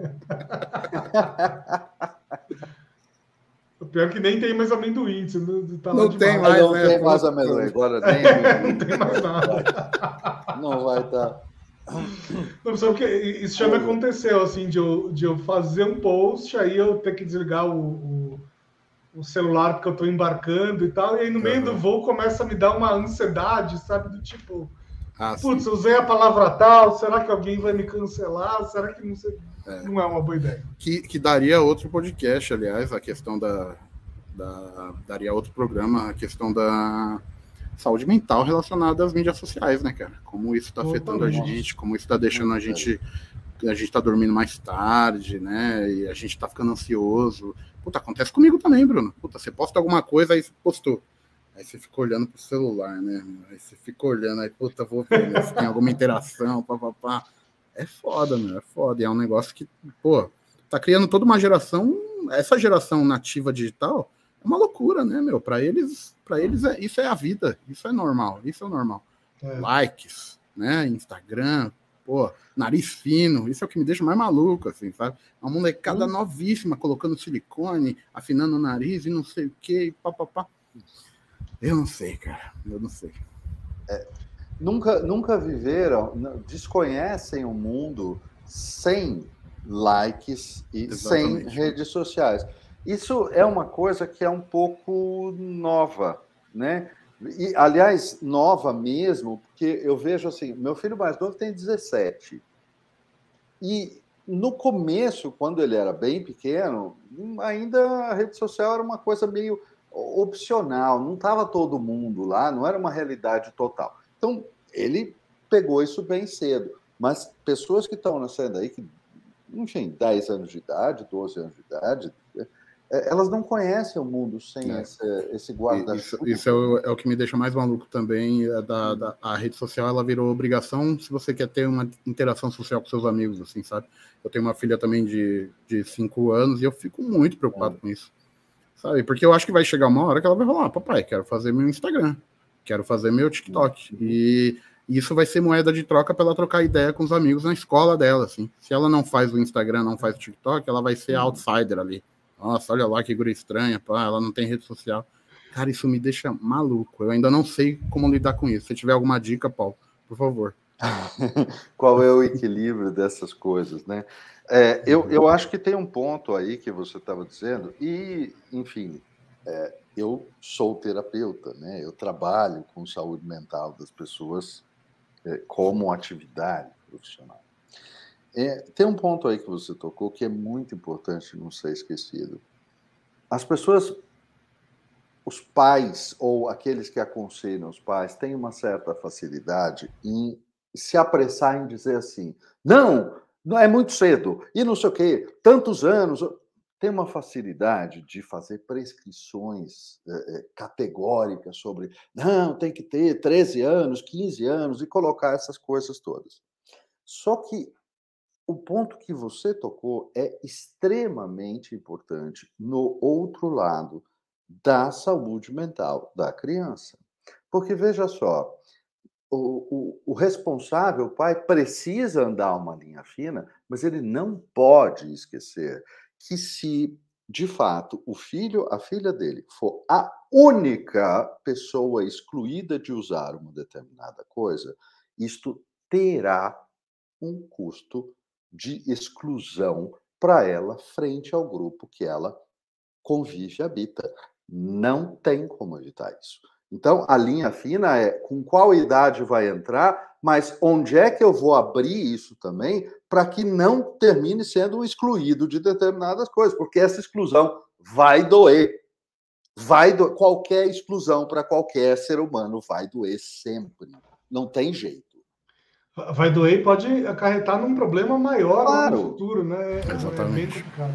Pior é que nem tem mais amendoim. Você tá não tem mais, não né? tem mais amendoim. Agora nem. não tem mais nada. Não vai estar. Tá. Não, só que isso já me aconteceu, assim, de eu, de eu fazer um post, aí eu ter que desligar o, o, o celular porque eu tô embarcando e tal, e aí no meio uhum. do voo começa a me dar uma ansiedade, sabe? Do tipo, ah, putz, usei a palavra tal, será que alguém vai me cancelar? Será que não sei. É. Não é uma boa ideia. Que, que daria outro podcast, aliás, a questão da, da. Daria outro programa, a questão da saúde mental relacionada às mídias sociais, né, cara? Como isso está afetando a gente, como isso está deixando a gente. A gente está dormindo mais tarde, né? E a gente está ficando ansioso. Puta, acontece comigo também, Bruno. Puta, você posta alguma coisa, aí você postou. Aí você fica olhando pro celular, né? Aí você fica olhando, aí, puta, vou ver né? se tem alguma interação, papapá. Pá, pá é foda, meu, é foda. E é um negócio que, pô, tá criando toda uma geração, essa geração nativa digital é uma loucura, né, meu? Para eles, para eles é, isso é a vida, isso é normal, isso é normal. É. Likes, né, Instagram, pô, nariz fino, isso é o que me deixa mais maluco, assim, sabe? Uma molecada hum. novíssima colocando silicone, afinando o nariz e não sei o que, papapá. Eu não sei, cara. Eu não sei. É, nunca, nunca viveram, desconhecem o mundo sem likes e Exatamente. sem redes sociais. Isso é uma coisa que é um pouco nova, né? E, aliás, nova mesmo, porque eu vejo assim, meu filho mais novo tem 17. E no começo, quando ele era bem pequeno, ainda a rede social era uma coisa meio opcional, não estava todo mundo lá, não era uma realidade total. Então, ele pegou isso bem cedo. Mas pessoas que estão nascendo aí, que, enfim, 10 anos de idade, 12 anos de idade, elas não conhecem o mundo sem é. esse, esse guarda-chuva. Isso, isso é, o, é, o, que me deixa mais maluco também. É da, da, a rede social ela virou obrigação se você quer ter uma interação social com seus amigos, assim, sabe? Eu tenho uma filha também de, de cinco anos e eu fico muito preocupado é. com isso, sabe? Porque eu acho que vai chegar uma hora que ela vai falar: ah, papai, quero fazer meu Instagram, quero fazer meu TikTok. Uhum. E isso vai ser moeda de troca para ela trocar ideia com os amigos na escola dela, assim. Se ela não faz o Instagram, não faz o TikTok, ela vai ser uhum. outsider ali nossa, olha lá que guri estranha, pá, ela não tem rede social. Cara, isso me deixa maluco. Eu ainda não sei como lidar com isso. Se tiver alguma dica, Paulo, por favor. Qual é o equilíbrio dessas coisas, né? É, eu, eu acho que tem um ponto aí que você estava dizendo, e, enfim, é, eu sou terapeuta, né? Eu trabalho com saúde mental das pessoas é, como atividade profissional. É, tem um ponto aí que você tocou que é muito importante não ser esquecido. As pessoas, os pais ou aqueles que aconselham os pais, têm uma certa facilidade em se apressar em dizer assim: não, não é muito cedo, e não sei o quê, tantos anos. Tem uma facilidade de fazer prescrições é, categóricas sobre, não, tem que ter 13 anos, 15 anos, e colocar essas coisas todas. Só que o ponto que você tocou é extremamente importante no outro lado da saúde mental da criança. Porque veja só, o, o, o, responsável, o pai, precisa andar uma linha fina, mas ele não pode esquecer que se de fato o filho, a filha dele, for a única pessoa excluída de usar uma determinada coisa, isto terá um custo de exclusão para ela frente ao grupo que ela convive e habita. Não tem como evitar isso. Então, a linha fina é com qual idade vai entrar, mas onde é que eu vou abrir isso também para que não termine sendo excluído de determinadas coisas, porque essa exclusão vai doer. Vai do... qualquer exclusão para qualquer ser humano vai doer sempre. Não tem jeito vai doer e pode acarretar num problema maior claro. no futuro, né? É, Exatamente. É.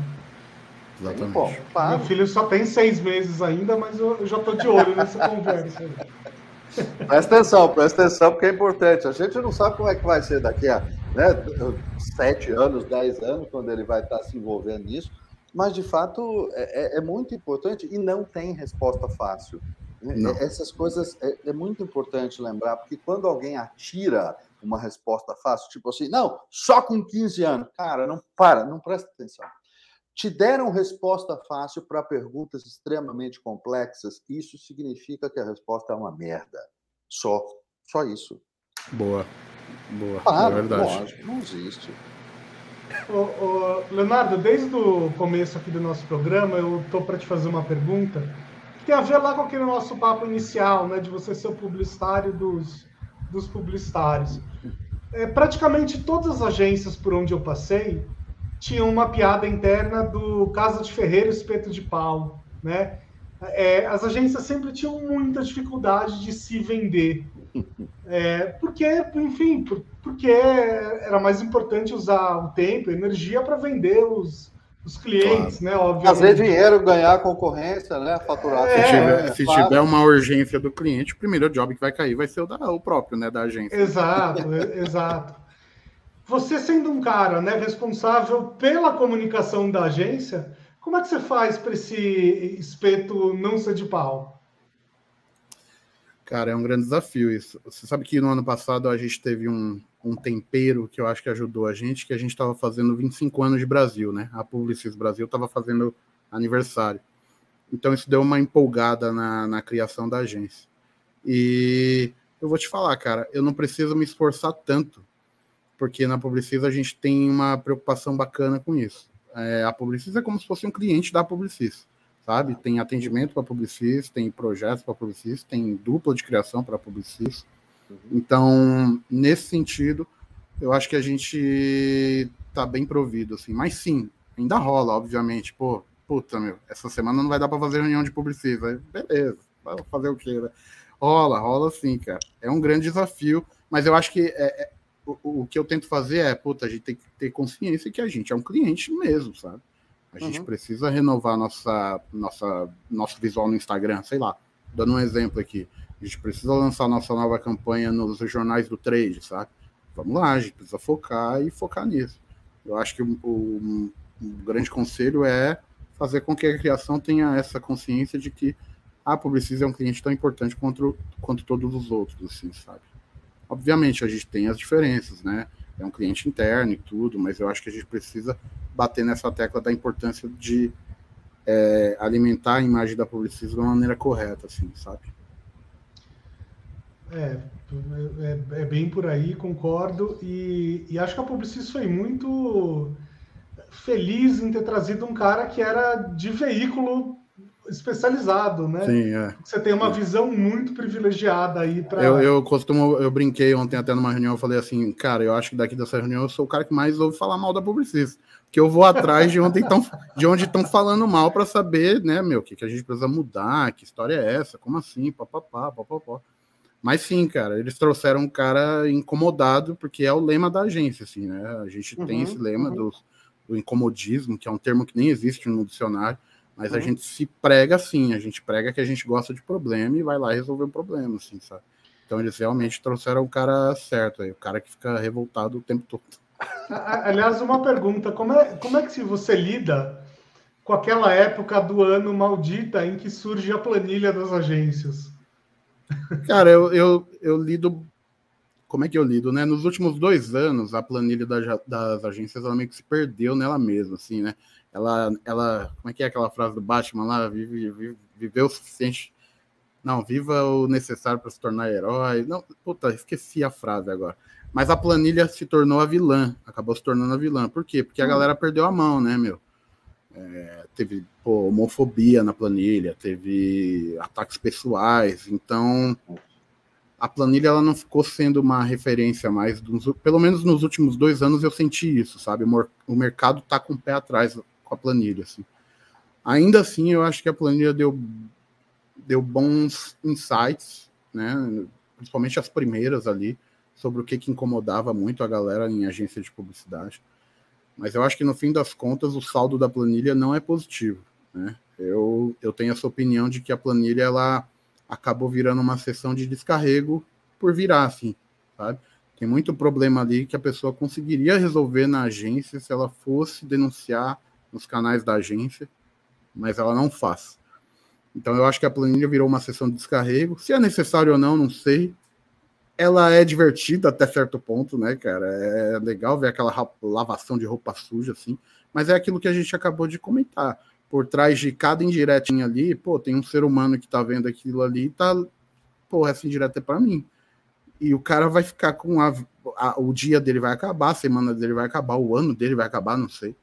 Exatamente. Bom, Meu filho só tem seis meses ainda, mas eu, já estou de olho nessa conversa. Presta atenção, presta atenção, porque é importante. A gente não sabe como é que vai ser daqui a né, sete anos, dez anos, quando ele vai estar se envolvendo nisso, mas de fato é, é, é muito importante e não tem resposta fácil. Não. Essas coisas é, é muito importante lembrar, porque quando alguém atira uma resposta fácil, tipo assim, não, só com 15 anos. Cara, não para, não presta atenção. Te deram resposta fácil para perguntas extremamente complexas, isso significa que a resposta é uma merda. Só, só isso. Boa. Boa. Claro, é verdade. Lógico, não existe. Ô, ô, Leonardo, desde o começo aqui do nosso programa, eu tô para te fazer uma pergunta que tem a ver lá com aquele nosso papo inicial, né, de você ser o publicitário dos, dos publicitários. É, praticamente todas as agências por onde eu passei tinham uma piada interna do Casa de Ferreira Espeto de Pau, né? É, as agências sempre tinham muita dificuldade de se vender. É, porque, enfim, porque era mais importante usar o tempo, a energia para vender os, os clientes, claro. né? Obviamente. Fazer dinheiro, ganhar concorrência, né? Faturar. É, se, tiver, se tiver, uma urgência do cliente, o primeiro job que vai cair vai ser o, da, o próprio, né? Da agência. Exato, exato. Você sendo um cara né, responsável pela comunicação da agência, como é que você faz para esse espeto não ser de pau? Cara, é um grande desafio isso. Você sabe que no ano passado a gente teve um, um tempero que eu acho que ajudou a gente, que a gente estava fazendo 25 anos de Brasil, né? A Publicis Brasil estava fazendo aniversário. Então isso deu uma empolgada na, na criação da agência. E eu vou te falar, cara, eu não preciso me esforçar tanto, porque na Publicis a gente tem uma preocupação bacana com isso. É, a Publicis é como se fosse um cliente da Publicis, sabe? Tem atendimento para Publicis, tem projetos para Publicis, tem dupla de criação para Publicis. Então, nesse sentido, eu acho que a gente tá bem provido, assim. Mas sim, ainda rola, obviamente. Pô, puta, meu, essa semana não vai dar para fazer reunião de Publicis. Beleza, vai fazer o quê, né? Rola, rola sim, cara. É um grande desafio, mas eu acho que é, é, o, o, que eu tento fazer é, puta, a gente tem que ter consciência que a gente é um cliente mesmo, sabe? A gente uhum. precisa renovar nossa, nossa, nosso visual no Instagram, sei lá. Dando um exemplo aqui. A gente precisa lançar nossa nova campanha nos jornais do trade, sabe? Vamos lá, a gente precisa focar e focar nisso. Eu acho que o, o, o grande conselho é fazer com que a criação tenha essa consciência de que a Publicis é um cliente tão importante quanto, quanto todos os outros, assim, sabe? Obviamente, a gente tem as diferenças, né? É um cliente interno e tudo, mas eu acho que a gente precisa bater nessa tecla da importância de é, alimentar a imagem da Publicis de uma maneira correta, assim, sabe? É, é, é, bem por aí, concordo. E, e acho que a Publicis foi muito feliz em ter trazido um cara que era de veículo especializado, né? Sim, é. Você tem uma visão muito privilegiada aí para. Eu, eu costumo, eu brinquei ontem até numa reunião, eu falei assim, cara, eu acho que daqui dessa reunião eu sou o cara que mais ouve falar mal da publicista. Que eu vou atrás de onde estão de onde estão falando mal para saber, né, meu, o que, que a gente precisa mudar, que história é essa, como assim, papapá, papapá. Mas sim, cara, eles trouxeram um cara incomodado, porque é o lema da agência, assim, né? A gente uhum, tem esse lema uhum. do, do incomodismo, que é um termo que nem existe no dicionário mas uhum. a gente se prega assim, a gente prega que a gente gosta de problema e vai lá resolver o problema, assim, sabe? Então eles realmente trouxeram o cara certo aí, o cara que fica revoltado o tempo todo. Aliás, uma pergunta: como é, como é que se você lida com aquela época do ano maldita em que surge a planilha das agências? Cara, eu, eu, eu lido. Como é que eu lido, né? Nos últimos dois anos, a planilha das, das agências ela meio que se perdeu nela mesma, assim, né? ela, ela, como é que é aquela frase do Batman lá? Vive, vive, viveu o suficiente. Não, viva o necessário para se tornar herói. Não, puta, esqueci a frase agora. Mas a planilha se tornou a vilã, acabou se tornando a vilã. Por quê? Porque a hum. galera perdeu a mão, né, meu? É, teve pô, homofobia na planilha, teve ataques pessoais, então a planilha ela não ficou sendo uma referência mais, dos, pelo menos nos últimos dois anos eu senti isso, sabe? O, mercado tá com o pé atrás com a planilha. Assim. Ainda assim, eu acho que a planilha deu, deu bons insights, né? principalmente as primeiras ali, sobre o que, que incomodava muito a galera em agência de publicidade. Mas eu acho que no fim das contas o saldo da planilha não é positivo. Né? Eu, eu tenho essa opinião de que a planilha ela acabou virando uma sessão de descarrego por virar, assim, sabe? Tem muito problema ali que a pessoa conseguiria resolver na agência se ela fosse denunciar nos canais da agência, mas ela não faz. Então eu acho que a planilha virou uma sessão de descarrego. Se é necessário ou não, não sei. Ela é divertida até certo ponto, né, cara? É legal ver aquela lavação de roupa suja, assim. Mas é aquilo que a gente acabou de comentar. Por trás de cada indiretinha ali, pô, tem um ser humano que tá vendo aquilo ali e tá. Pô, essa indireta é para mim. E o cara vai ficar com a, a, o dia dele vai acabar, a semana dele vai acabar, o ano dele vai acabar, não sei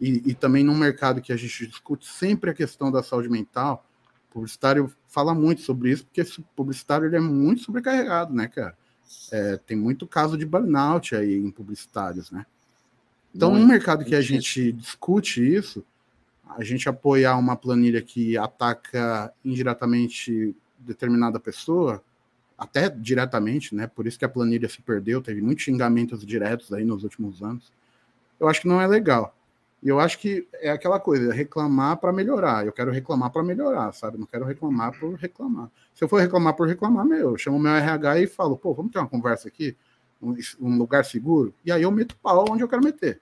e, e também num mercado que a gente discute sempre a questão da saúde mental, publicitário fala muito sobre isso, porque esse publicitário ele é muito sobrecarregado, né, cara? É, tem muito caso de burnout aí em publicitários, né? Então, no mercado que a gente discute isso, a gente apoiar uma planilha que ataca indiretamente determinada pessoa, até diretamente, né? Por isso que a planilha se perdeu, teve muitos xingamentos diretos aí nos últimos anos. Eu acho que não é legal. E eu acho que é aquela coisa, reclamar para melhorar. Eu quero reclamar para melhorar, sabe? Não quero reclamar por reclamar. Se eu for reclamar por reclamar, meu, eu chamo meu RH e falo, pô, vamos ter uma conversa aqui, um, um lugar seguro, e aí eu meto pau onde eu quero meter.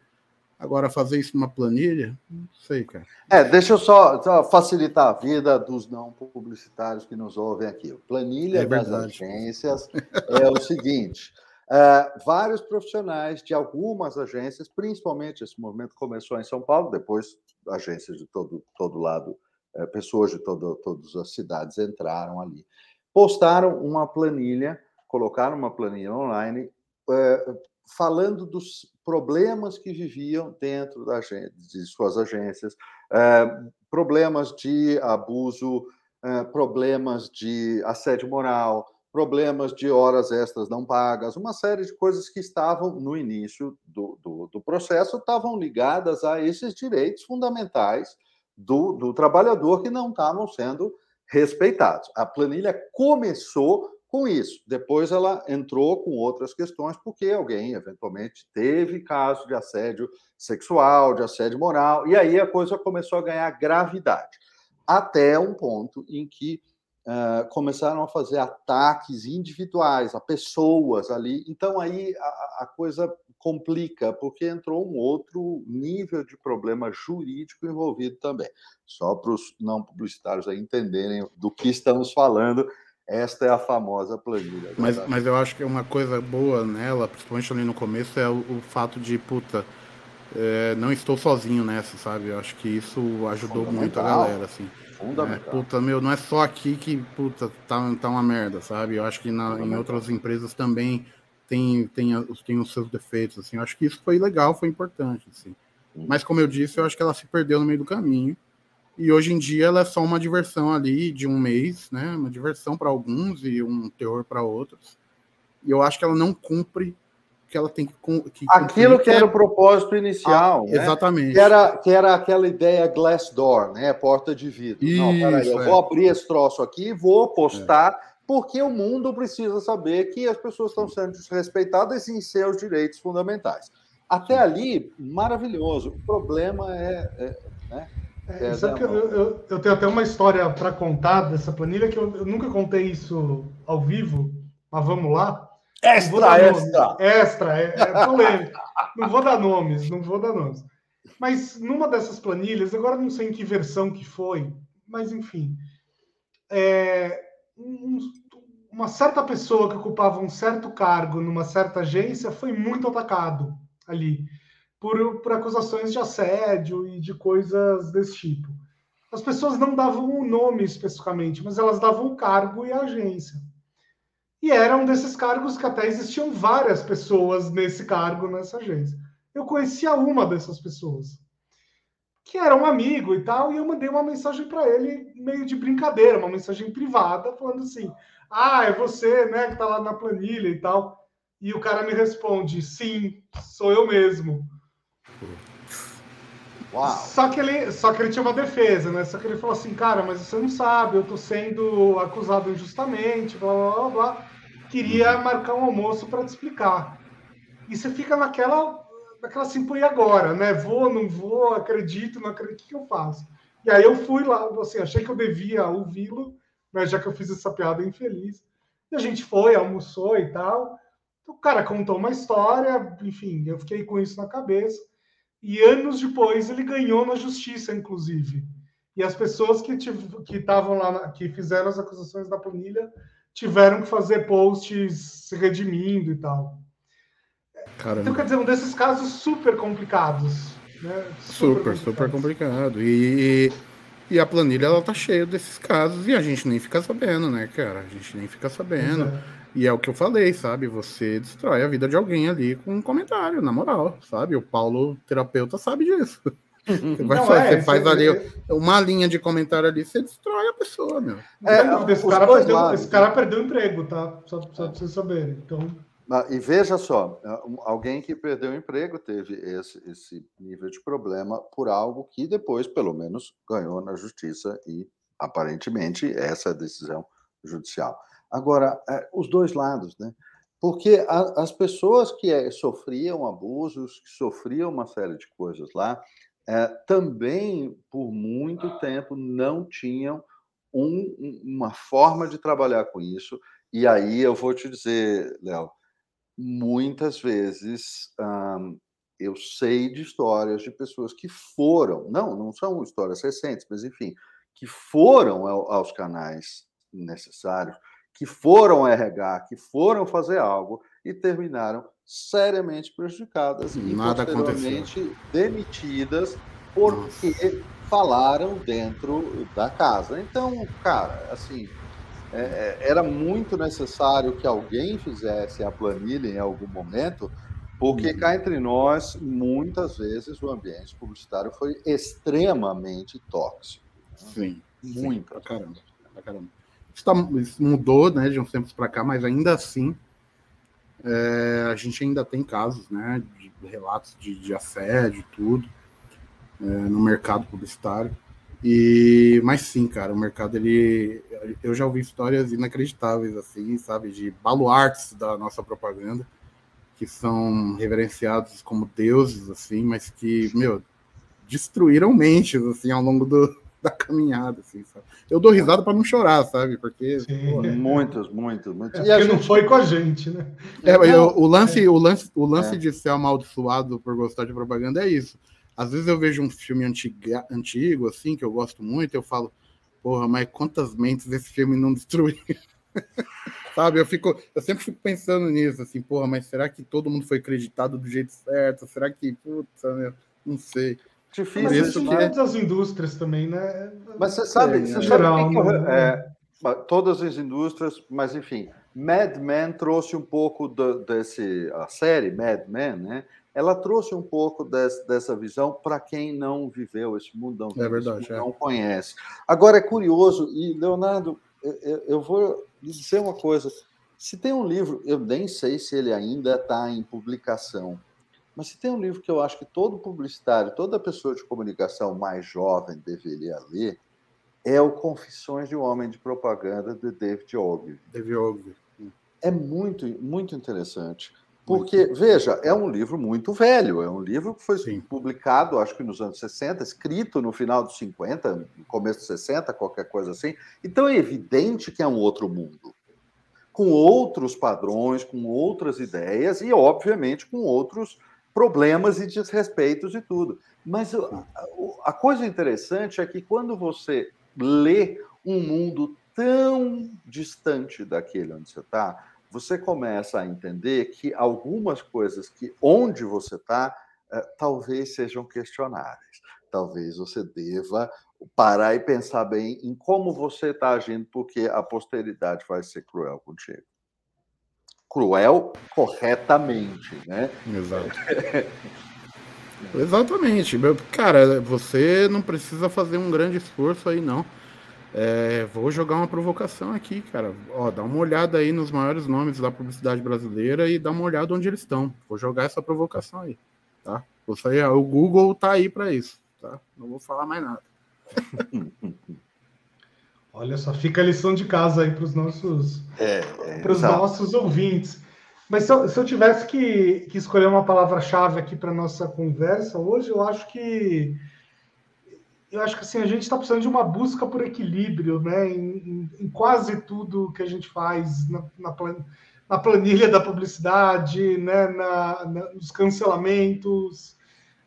Agora, fazer isso numa planilha, não sei, cara. É, deixa eu só, só facilitar a vida dos não publicitários que nos ouvem aqui. Planilha é das agências é o seguinte: Uh, vários profissionais de algumas agências, principalmente esse movimento começou em São Paulo, depois agências de todo, todo lado é, pessoas de todo, todas as cidades entraram ali. Postaram uma planilha, colocaram uma planilha online é, falando dos problemas que viviam dentro da, de suas agências, problemas de abuso, problemas de assédio moral, problemas de horas extras não pagas, uma série de coisas que estavam no início do, do, do processo, estavam ligadas a esses direitos fundamentais do, do trabalhador que não estavam sendo respeitados. A planilha começou com isso. Depois ela entrou com outras questões, porque alguém eventualmente teve caso de assédio sexual, de assédio moral, e aí a coisa começou a ganhar gravidade. Até um ponto em que uh, começaram a fazer ataques individuais a pessoas ali. Então aí a, a coisa complica, porque entrou um outro nível de problema jurídico envolvido também. Só para os não publicitários entenderem do que estamos falando esta é a famosa planilha. Mas, mas eu acho que uma coisa boa nela, principalmente ali no começo, é o, o fato de, puta, é, não estou sozinho nessa, sabe? Eu acho que isso ajudou muito a galera, assim. Fundamental. É, puta, meu, não é só aqui que, puta, tá, tá uma merda, sabe? Eu acho que na, em outras empresas também tem, tem, tem os seus defeitos, assim. Eu acho que isso foi legal, foi importante, assim. Mas, como eu disse, eu acho que ela se perdeu no meio do caminho. E hoje em dia ela é só uma diversão ali de um mês, né? Uma diversão para alguns e um terror para outros. E eu acho que ela não cumpre que ela tem que, que aquilo que era o propósito inicial, ah, né? exatamente, que era que era aquela ideia glass door, né, porta de vidro. Isso, não, peraí, eu é. vou abrir esse troço aqui, vou postar, é. porque o mundo precisa saber que as pessoas estão sendo desrespeitadas em seus direitos fundamentais. Até ali, maravilhoso. O problema é, é né? É, sabe que eu, eu, eu, tenho até uma história para contar dessa planilha que eu, eu, nunca contei isso ao vivo, mas vamos lá. Extra, extra. Extra, é, é polêmico. não vou dar nomes, não vou dar nomes. Mas numa dessas planilhas, agora não sei em que versão que foi, mas enfim, é, um, uma certa pessoa que ocupava um certo cargo numa certa agência foi muito atacado ali por, por acusações de assédio e de coisas desse tipo. As pessoas não davam o um nome especificamente, mas elas davam o cargo e a agência. E era um desses cargos que até existiam várias pessoas nesse cargo nessa agência. Eu conhecia uma dessas pessoas, que era um amigo e tal, e eu mandei uma mensagem para ele, meio de brincadeira, uma mensagem privada, falando assim: Ah, é você, né, que tá lá na planilha e tal. E o cara me responde: Sim, sou eu mesmo. Uau. Só que, ele, só que ele tinha uma defesa, né? Só que ele falou assim, cara, mas você não sabe, eu tô sendo acusado injustamente, blá blá blá blá. Queria uhum. marcar um almoço para te explicar. E você fica naquela, naquela assim, pô, e agora, né? Vou, não vou, acredito, não acredito, o que eu faço? E aí eu fui lá, assim, achei que eu devia ouvi-lo, né, já que eu fiz essa piada infeliz. E a gente foi, almoçou e tal. O cara contou uma história, enfim, eu fiquei com isso na cabeça. E anos depois ele ganhou na justiça, inclusive. E as pessoas que estavam lá, que fizeram as acusações da planilha, tiveram que fazer posts se redimindo e tal. Caramba. Então, quer dizer, um desses casos super complicados. Né? Super, super, super complicado. E, e a planilha, ela tá cheia desses casos e a gente nem fica sabendo, né, cara? A gente nem fica sabendo. É. E é o que eu falei, sabe? Você destrói a vida de alguém ali com um comentário, na moral, sabe? O Paulo, terapeuta, sabe disso. Você, vai, é, você faz ali é... uma linha de comentário ali, você destrói a pessoa, meu. É, esse, cara perdeu, esse cara perdeu o emprego, tá? Só, só pra vocês saberem. Então... E veja só, é, alguém que perdeu o emprego teve esse, esse nível de problema por algo que depois, pelo menos, ganhou na justiça e, aparentemente, essa é a decisão judicial. Agora, é, os dois lados, né? Porque as pessoas que é, sofriam abusos, que sofriam uma série de coisas lá, é, também, por muito tempo, não tinham um, uma forma de trabalhar com isso. E aí eu vou te dizer, Léo, muitas vezes hum, eu sei de histórias de pessoas que foram, não, não são histórias recentes, mas enfim, que foram aos canais necessários que foram RH, que foram fazer algo e terminaram seriamente prejudicadas Nada e posteriormente demitidas porque falaram dentro da casa. Então, cara, assim, é, é, era muito necessário que alguém fizesse a planilha em algum momento, porque cá entre nós, muitas vezes o ambiente publicitário foi extremamente tóxico. Sim. Muito. Sim, pra caramba. Pra caramba. Tá, isso mudou né, de uns tempos para cá, mas ainda assim é, a gente ainda tem casos, né, de relatos de, de assédio, tudo, é, no mercado publicitário. E, mas sim, cara, o mercado ele, eu já ouvi histórias inacreditáveis assim, sabe, de baluartes da nossa propaganda que são reverenciados como deuses assim, mas que, meu, destruíram mentes assim ao longo do, da caminhada, assim, sabe? Eu dou risada para não chorar, sabe? Porque pô, muitos, muitos, muitos. É, e a gente... não foi com a gente, né? É, eu, o lance, é. o lance, o lance é. de ser amaldiçoado por gostar de propaganda é isso. Às vezes eu vejo um filme antiga, antigo, assim, que eu gosto muito, eu falo, porra, mas quantas mentes esse filme não destruiu? Sabe, eu fico, eu sempre fico pensando nisso, assim, porra, mas será que todo mundo foi acreditado do jeito certo? Será que, puta, meu, não sei. Difícil. Mas isso que é das indústrias também, né? Mas você sabe, é, você sabe geral, que, né? é, todas as indústrias, mas enfim, Mad Men trouxe um pouco do, desse a série Mad Men, né? Ela trouxe um pouco desse, dessa visão para quem não viveu esse mundo, não, é verdade, mundo, é. não conhece. Agora é curioso e Leonardo, eu, eu vou dizer uma coisa. Se tem um livro, eu nem sei se ele ainda está em publicação, mas se tem um livro que eu acho que todo publicitário, toda pessoa de comunicação mais jovem deveria ler, é o Confissões de um Homem de Propaganda, de David Ogilvy. David Ogilvy. É muito, muito interessante. Porque, muito. veja, é um livro muito velho, é um livro que foi Sim. publicado, acho que nos anos 60, escrito no final dos 50, no começo dos 60, qualquer coisa assim. Então é evidente que é um outro mundo. Com outros padrões, com outras ideias e, obviamente, com outros problemas e desrespeitos e tudo. Mas a coisa interessante é que quando você lê um mundo tão distante daquele onde você está, você começa a entender que algumas coisas que onde você está eh, talvez sejam questionáveis. Talvez você deva parar e pensar bem em como você está agindo, porque a posteridade vai ser cruel contigo cruel corretamente, né? Exato. Exatamente. Cara, você não precisa fazer um grande esforço aí, não. É, vou jogar uma provocação aqui, cara. Ó, dá uma olhada aí nos maiores nomes da publicidade brasileira e dá uma olhada onde eles estão. Vou jogar essa provocação aí, tá? Sair, o Google tá aí para isso, tá? Não vou falar mais nada. Olha só, fica a lição de casa aí para os nossos, é, é, nossos ouvintes. Mas se eu, se eu tivesse que, que, escolher uma palavra-chave aqui para nossa conversa hoje, eu acho que eu acho que assim, a gente está precisando de uma busca por equilíbrio, né? Em, em, em quase tudo que a gente faz na, na, na planilha da publicidade, né? Na, nos cancelamentos,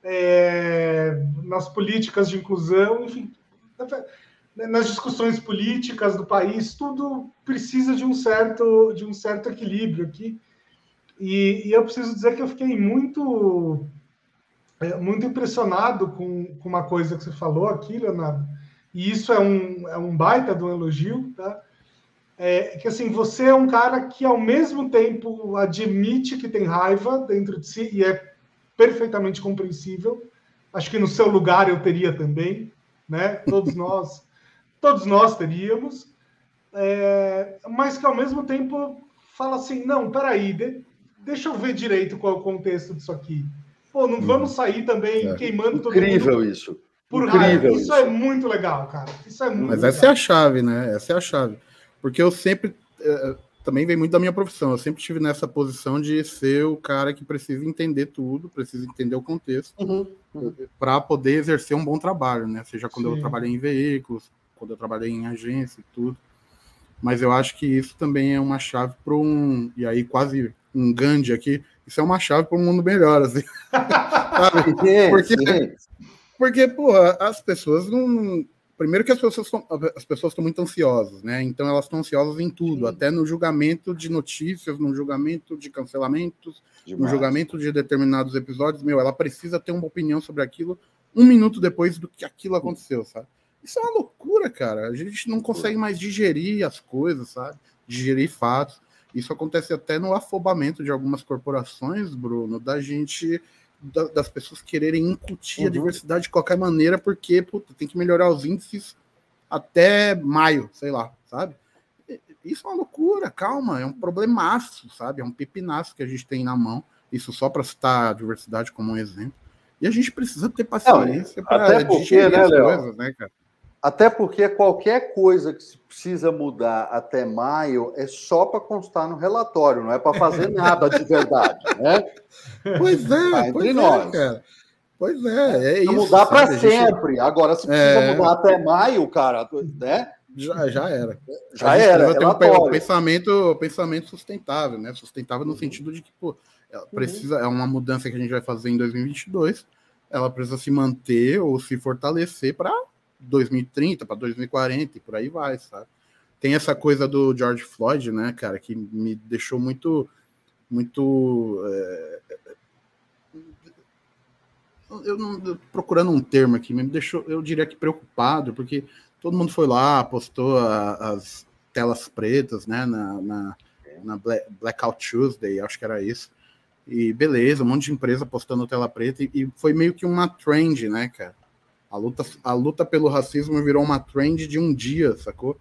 é, nas políticas de inclusão, enfim nas discussões políticas do país, tudo precisa de um certo, de um certo equilíbrio aqui. E, e eu preciso dizer que eu fiquei muito, é, muito impressionado com, com uma coisa que você falou aqui, Leonardo, e isso é um, é um baita de um elogio, tá? É que assim, você é um cara que ao mesmo tempo admite que tem raiva dentro de si, e é perfeitamente compreensível. Acho que no seu lugar eu teria também, né? Todos nós todos nós teríamos, é, mas que ao mesmo tempo fala assim: não, peraí, de, deixa eu ver direito qual é o contexto disso aqui. Pô, não vamos sair também é. queimando todo Incrível mundo. isso. Por Incrível raiva. Isso, é muito legal, cara. Isso é muito Mas legal. essa é a chave, né? Essa é a chave. Porque eu sempre. É, também vem muito da minha profissão. Eu sempre estive nessa posição de ser o cara que precisa entender tudo, precisa entender o contexto, uhum, uhum. para poder exercer um bom trabalho, né? Seja quando Sim. eu trabalhei em veículos, quando eu trabalhei em agência e tudo. Mas eu acho que isso também é uma chave para um. E aí, quase um Gandhi aqui, isso é uma chave para um mundo melhor, assim. porque, porque, porra, as pessoas não. Primeiro que as pessoas estão, as pessoas estão muito ansiosas, né? Então elas estão ansiosas em tudo, Sim. até no julgamento de notícias, no julgamento de cancelamentos, Demais. no julgamento de determinados episódios. Meu, ela precisa ter uma opinião sobre aquilo um minuto depois do que aquilo aconteceu, sabe? Isso é uma loucura, cara. A gente não consegue mais digerir as coisas, sabe? Digerir fatos. Isso acontece até no afobamento de algumas corporações, Bruno, da gente, da, das pessoas quererem incutir uhum. a diversidade de qualquer maneira, porque puta, tem que melhorar os índices até maio, sei lá, sabe? Isso é uma loucura, calma, é um problemaço, sabe? É um pepinaço que a gente tem na mão. Isso só para citar a diversidade como um exemplo. E a gente precisa ter paciência para digerir né, as coisas, né, cara? Até porque qualquer coisa que se precisa mudar até maio é só para constar no relatório, não é para fazer nada de verdade, né? Pois é, tá entre pois é, nós. É, cara. Pois é, é isso. Mudar para sempre. Gente... Agora, se precisa é... mudar até maio, cara, né? Já, já era. Já era. Tem um pensamento, pensamento sustentável, né? Sustentável no uhum. sentido de que, pô, precisa, uhum. é uma mudança que a gente vai fazer em 2022, ela precisa se manter ou se fortalecer para 2030, para 2040 e por aí vai, sabe? Tem essa coisa do George Floyd, né, cara, que me deixou muito, muito. É... Eu não procurando um termo aqui, me deixou, eu diria que preocupado, porque todo mundo foi lá, postou a, as telas pretas, né, na, na, na Blackout Tuesday, acho que era isso. E beleza, um monte de empresa postando tela preta, e, e foi meio que uma trend, né, cara? A luta, a luta pelo racismo virou uma trend de um dia, sacou?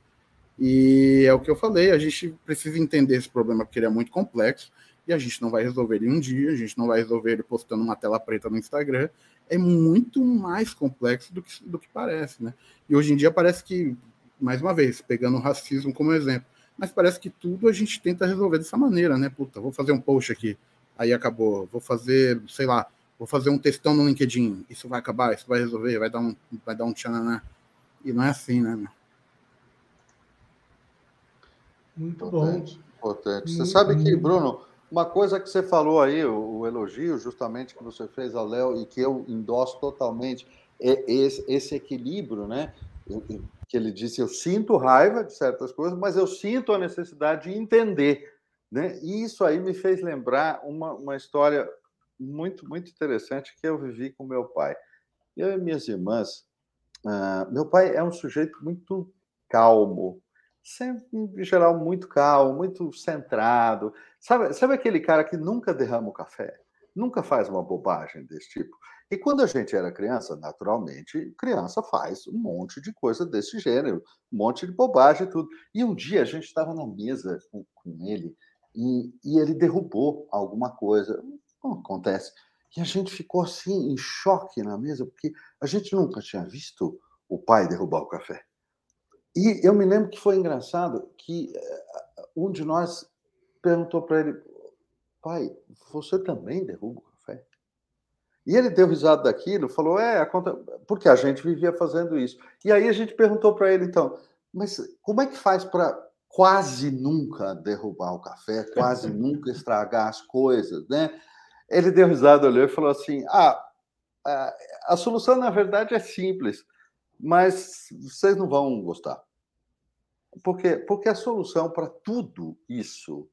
E é o que eu falei, a gente precisa entender esse problema porque ele é muito complexo e a gente não vai resolver ele em um dia, a gente não vai resolver ele postando uma tela preta no Instagram. É muito mais complexo do que, do que parece, né? E hoje em dia parece que, mais uma vez, pegando o racismo como exemplo, mas parece que tudo a gente tenta resolver dessa maneira, né? Puta, vou fazer um post aqui, aí acabou. Vou fazer, sei lá, vou fazer um textão no LinkedIn, isso vai acabar, isso vai resolver, vai dar um, vai dar um tchananã. E não é assim, né? Muito importante, bom. Importante. Você sabe que, Bruno, uma coisa que você falou aí, o, o elogio justamente que você fez ao Léo e que eu endosso totalmente, é esse, esse equilíbrio, né? que ele disse, eu sinto raiva de certas coisas, mas eu sinto a necessidade de entender. Né? E isso aí me fez lembrar uma, uma história muito, muito interessante que eu vivi com meu pai. Eu e minhas irmãs, uh, meu pai é um sujeito muito calmo, sempre, em geral, muito calmo, muito centrado. Sabe, sabe aquele cara que nunca derrama o café? Nunca faz uma bobagem desse tipo. E quando a gente era criança, naturalmente, criança faz um monte de coisa desse gênero, um monte de bobagem e tudo. E um dia a gente estava na mesa com, com ele e, e, ele derrubou alguma coisa, acontece. E a gente ficou assim, em choque na mesa, porque a gente nunca tinha visto o pai derrubar o café. E eu me lembro que foi engraçado que eh, um de nós perguntou para ele: pai, você também derruba o café? E ele deu risada daquilo, falou: é, a conta... porque a gente vivia fazendo isso. E aí a gente perguntou para ele, então, mas como é que faz para quase nunca derrubar o café, quase nunca estragar as coisas, né? Ele deu risada, olhou e falou assim: ah, a, a solução na verdade é simples, mas vocês não vão gostar. Porque, porque a solução para tudo isso,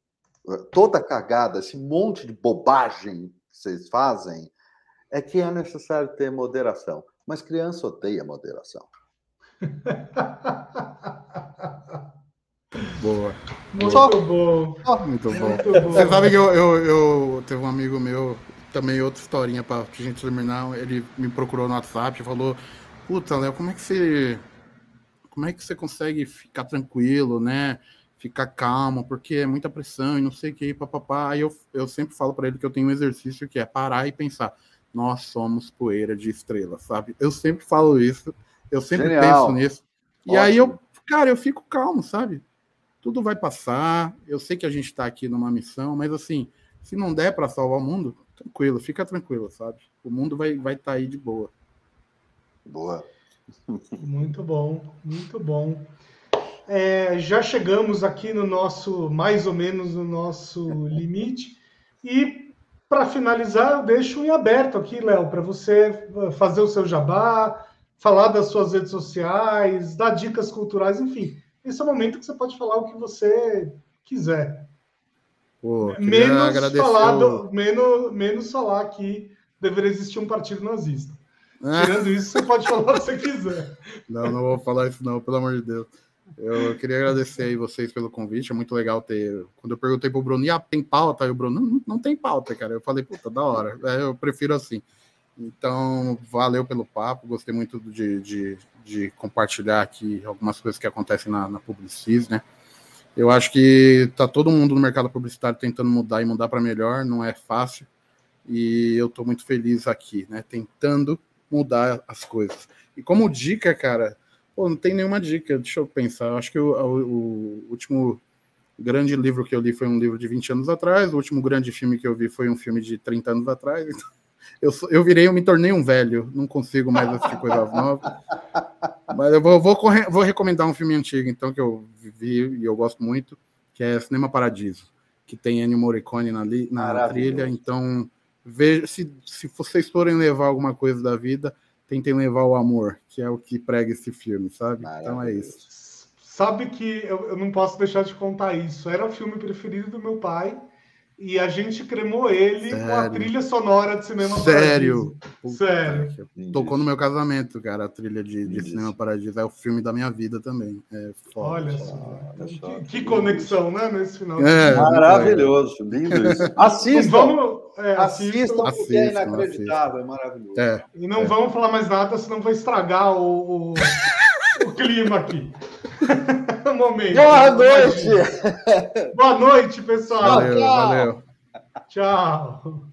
toda cagada, esse monte de bobagem que vocês fazem, é que é necessário ter moderação. Mas criança odeia moderação. Boa. Muito Só... bom. Muito bom. Muito bom. Você sabe que eu, eu, eu teve um amigo meu, também outra historinha para a gente terminar. Ele me procurou no WhatsApp e falou: Puta, Léo, como é que você. Como é que você consegue ficar tranquilo, né? Ficar calmo, porque é muita pressão e não sei o que, papapá. Aí eu, eu sempre falo para ele que eu tenho um exercício que é parar e pensar: nós somos poeira de estrela, sabe? Eu sempre falo isso, eu sempre Genial. penso nisso. E Ótimo. aí eu, cara, eu fico calmo, sabe? Tudo vai passar. Eu sei que a gente está aqui numa missão, mas assim, se não der para salvar o mundo, tranquilo, fica tranquilo, sabe? O mundo vai estar vai tá aí de boa. Boa. Muito bom, muito bom. É, já chegamos aqui no nosso, mais ou menos no nosso limite. E para finalizar, eu deixo em aberto aqui, Léo, para você fazer o seu jabá, falar das suas redes sociais, dar dicas culturais, enfim esse é o momento que você pode falar o que você quiser. Pô, menos, falar do, menos, menos falar que deveria existir um partido nazista. Tirando isso, você pode falar o que você quiser. Não, não vou falar isso, não, pelo amor de Deus. Eu queria agradecer aí vocês pelo convite, é muito legal ter. Quando eu perguntei pro Bruno, ah, tem pauta? Aí o Bruno, não, não tem pauta, cara. Eu falei, puta, da hora. É, eu prefiro assim. Então, valeu pelo papo, gostei muito de, de, de compartilhar aqui algumas coisas que acontecem na, na Publicis, né? Eu acho que tá todo mundo no mercado publicitário tentando mudar e mudar para melhor, não é fácil. E eu estou muito feliz aqui, né? Tentando mudar as coisas. E como dica, cara, pô, não tem nenhuma dica, deixa eu pensar. Acho que o, o, o último grande livro que eu li foi um livro de 20 anos atrás, o último grande filme que eu vi foi um filme de 30 anos atrás. Então eu, eu virei, eu me tornei um velho, não consigo mais assistir coisas novas. Mas eu vou, vou, vou recomendar um filme antigo, então, que eu vi e eu gosto muito, que é Cinema Paradiso, que tem Ennio Morricone na, li, na trilha. Então, veja, se, se vocês forem levar alguma coisa da vida, tentem levar o amor, que é o que prega esse filme, sabe? Então é isso. Sabe que eu, eu não posso deixar de contar isso. Era o filme preferido do meu pai e a gente cremou ele Sério? com a trilha sonora de Cinema Sério? Paradiso. Sério. Tocou no meu casamento, cara, a trilha de, de Cinema Paradiso. É o filme da minha vida também. É Olha só. Que, que, conexão, né, nesse final. É, Maravilhoso, lindo isso. Assista. Vamos, é, assistam, assistam, porque é inacreditável, assistam. é maravilhoso. É. E não é. vamos falar mais nada, senão vai estragar o, o, o clima aqui. momento. Boa noite! Boa noite, pessoal. Valeu, valeu. Tchau.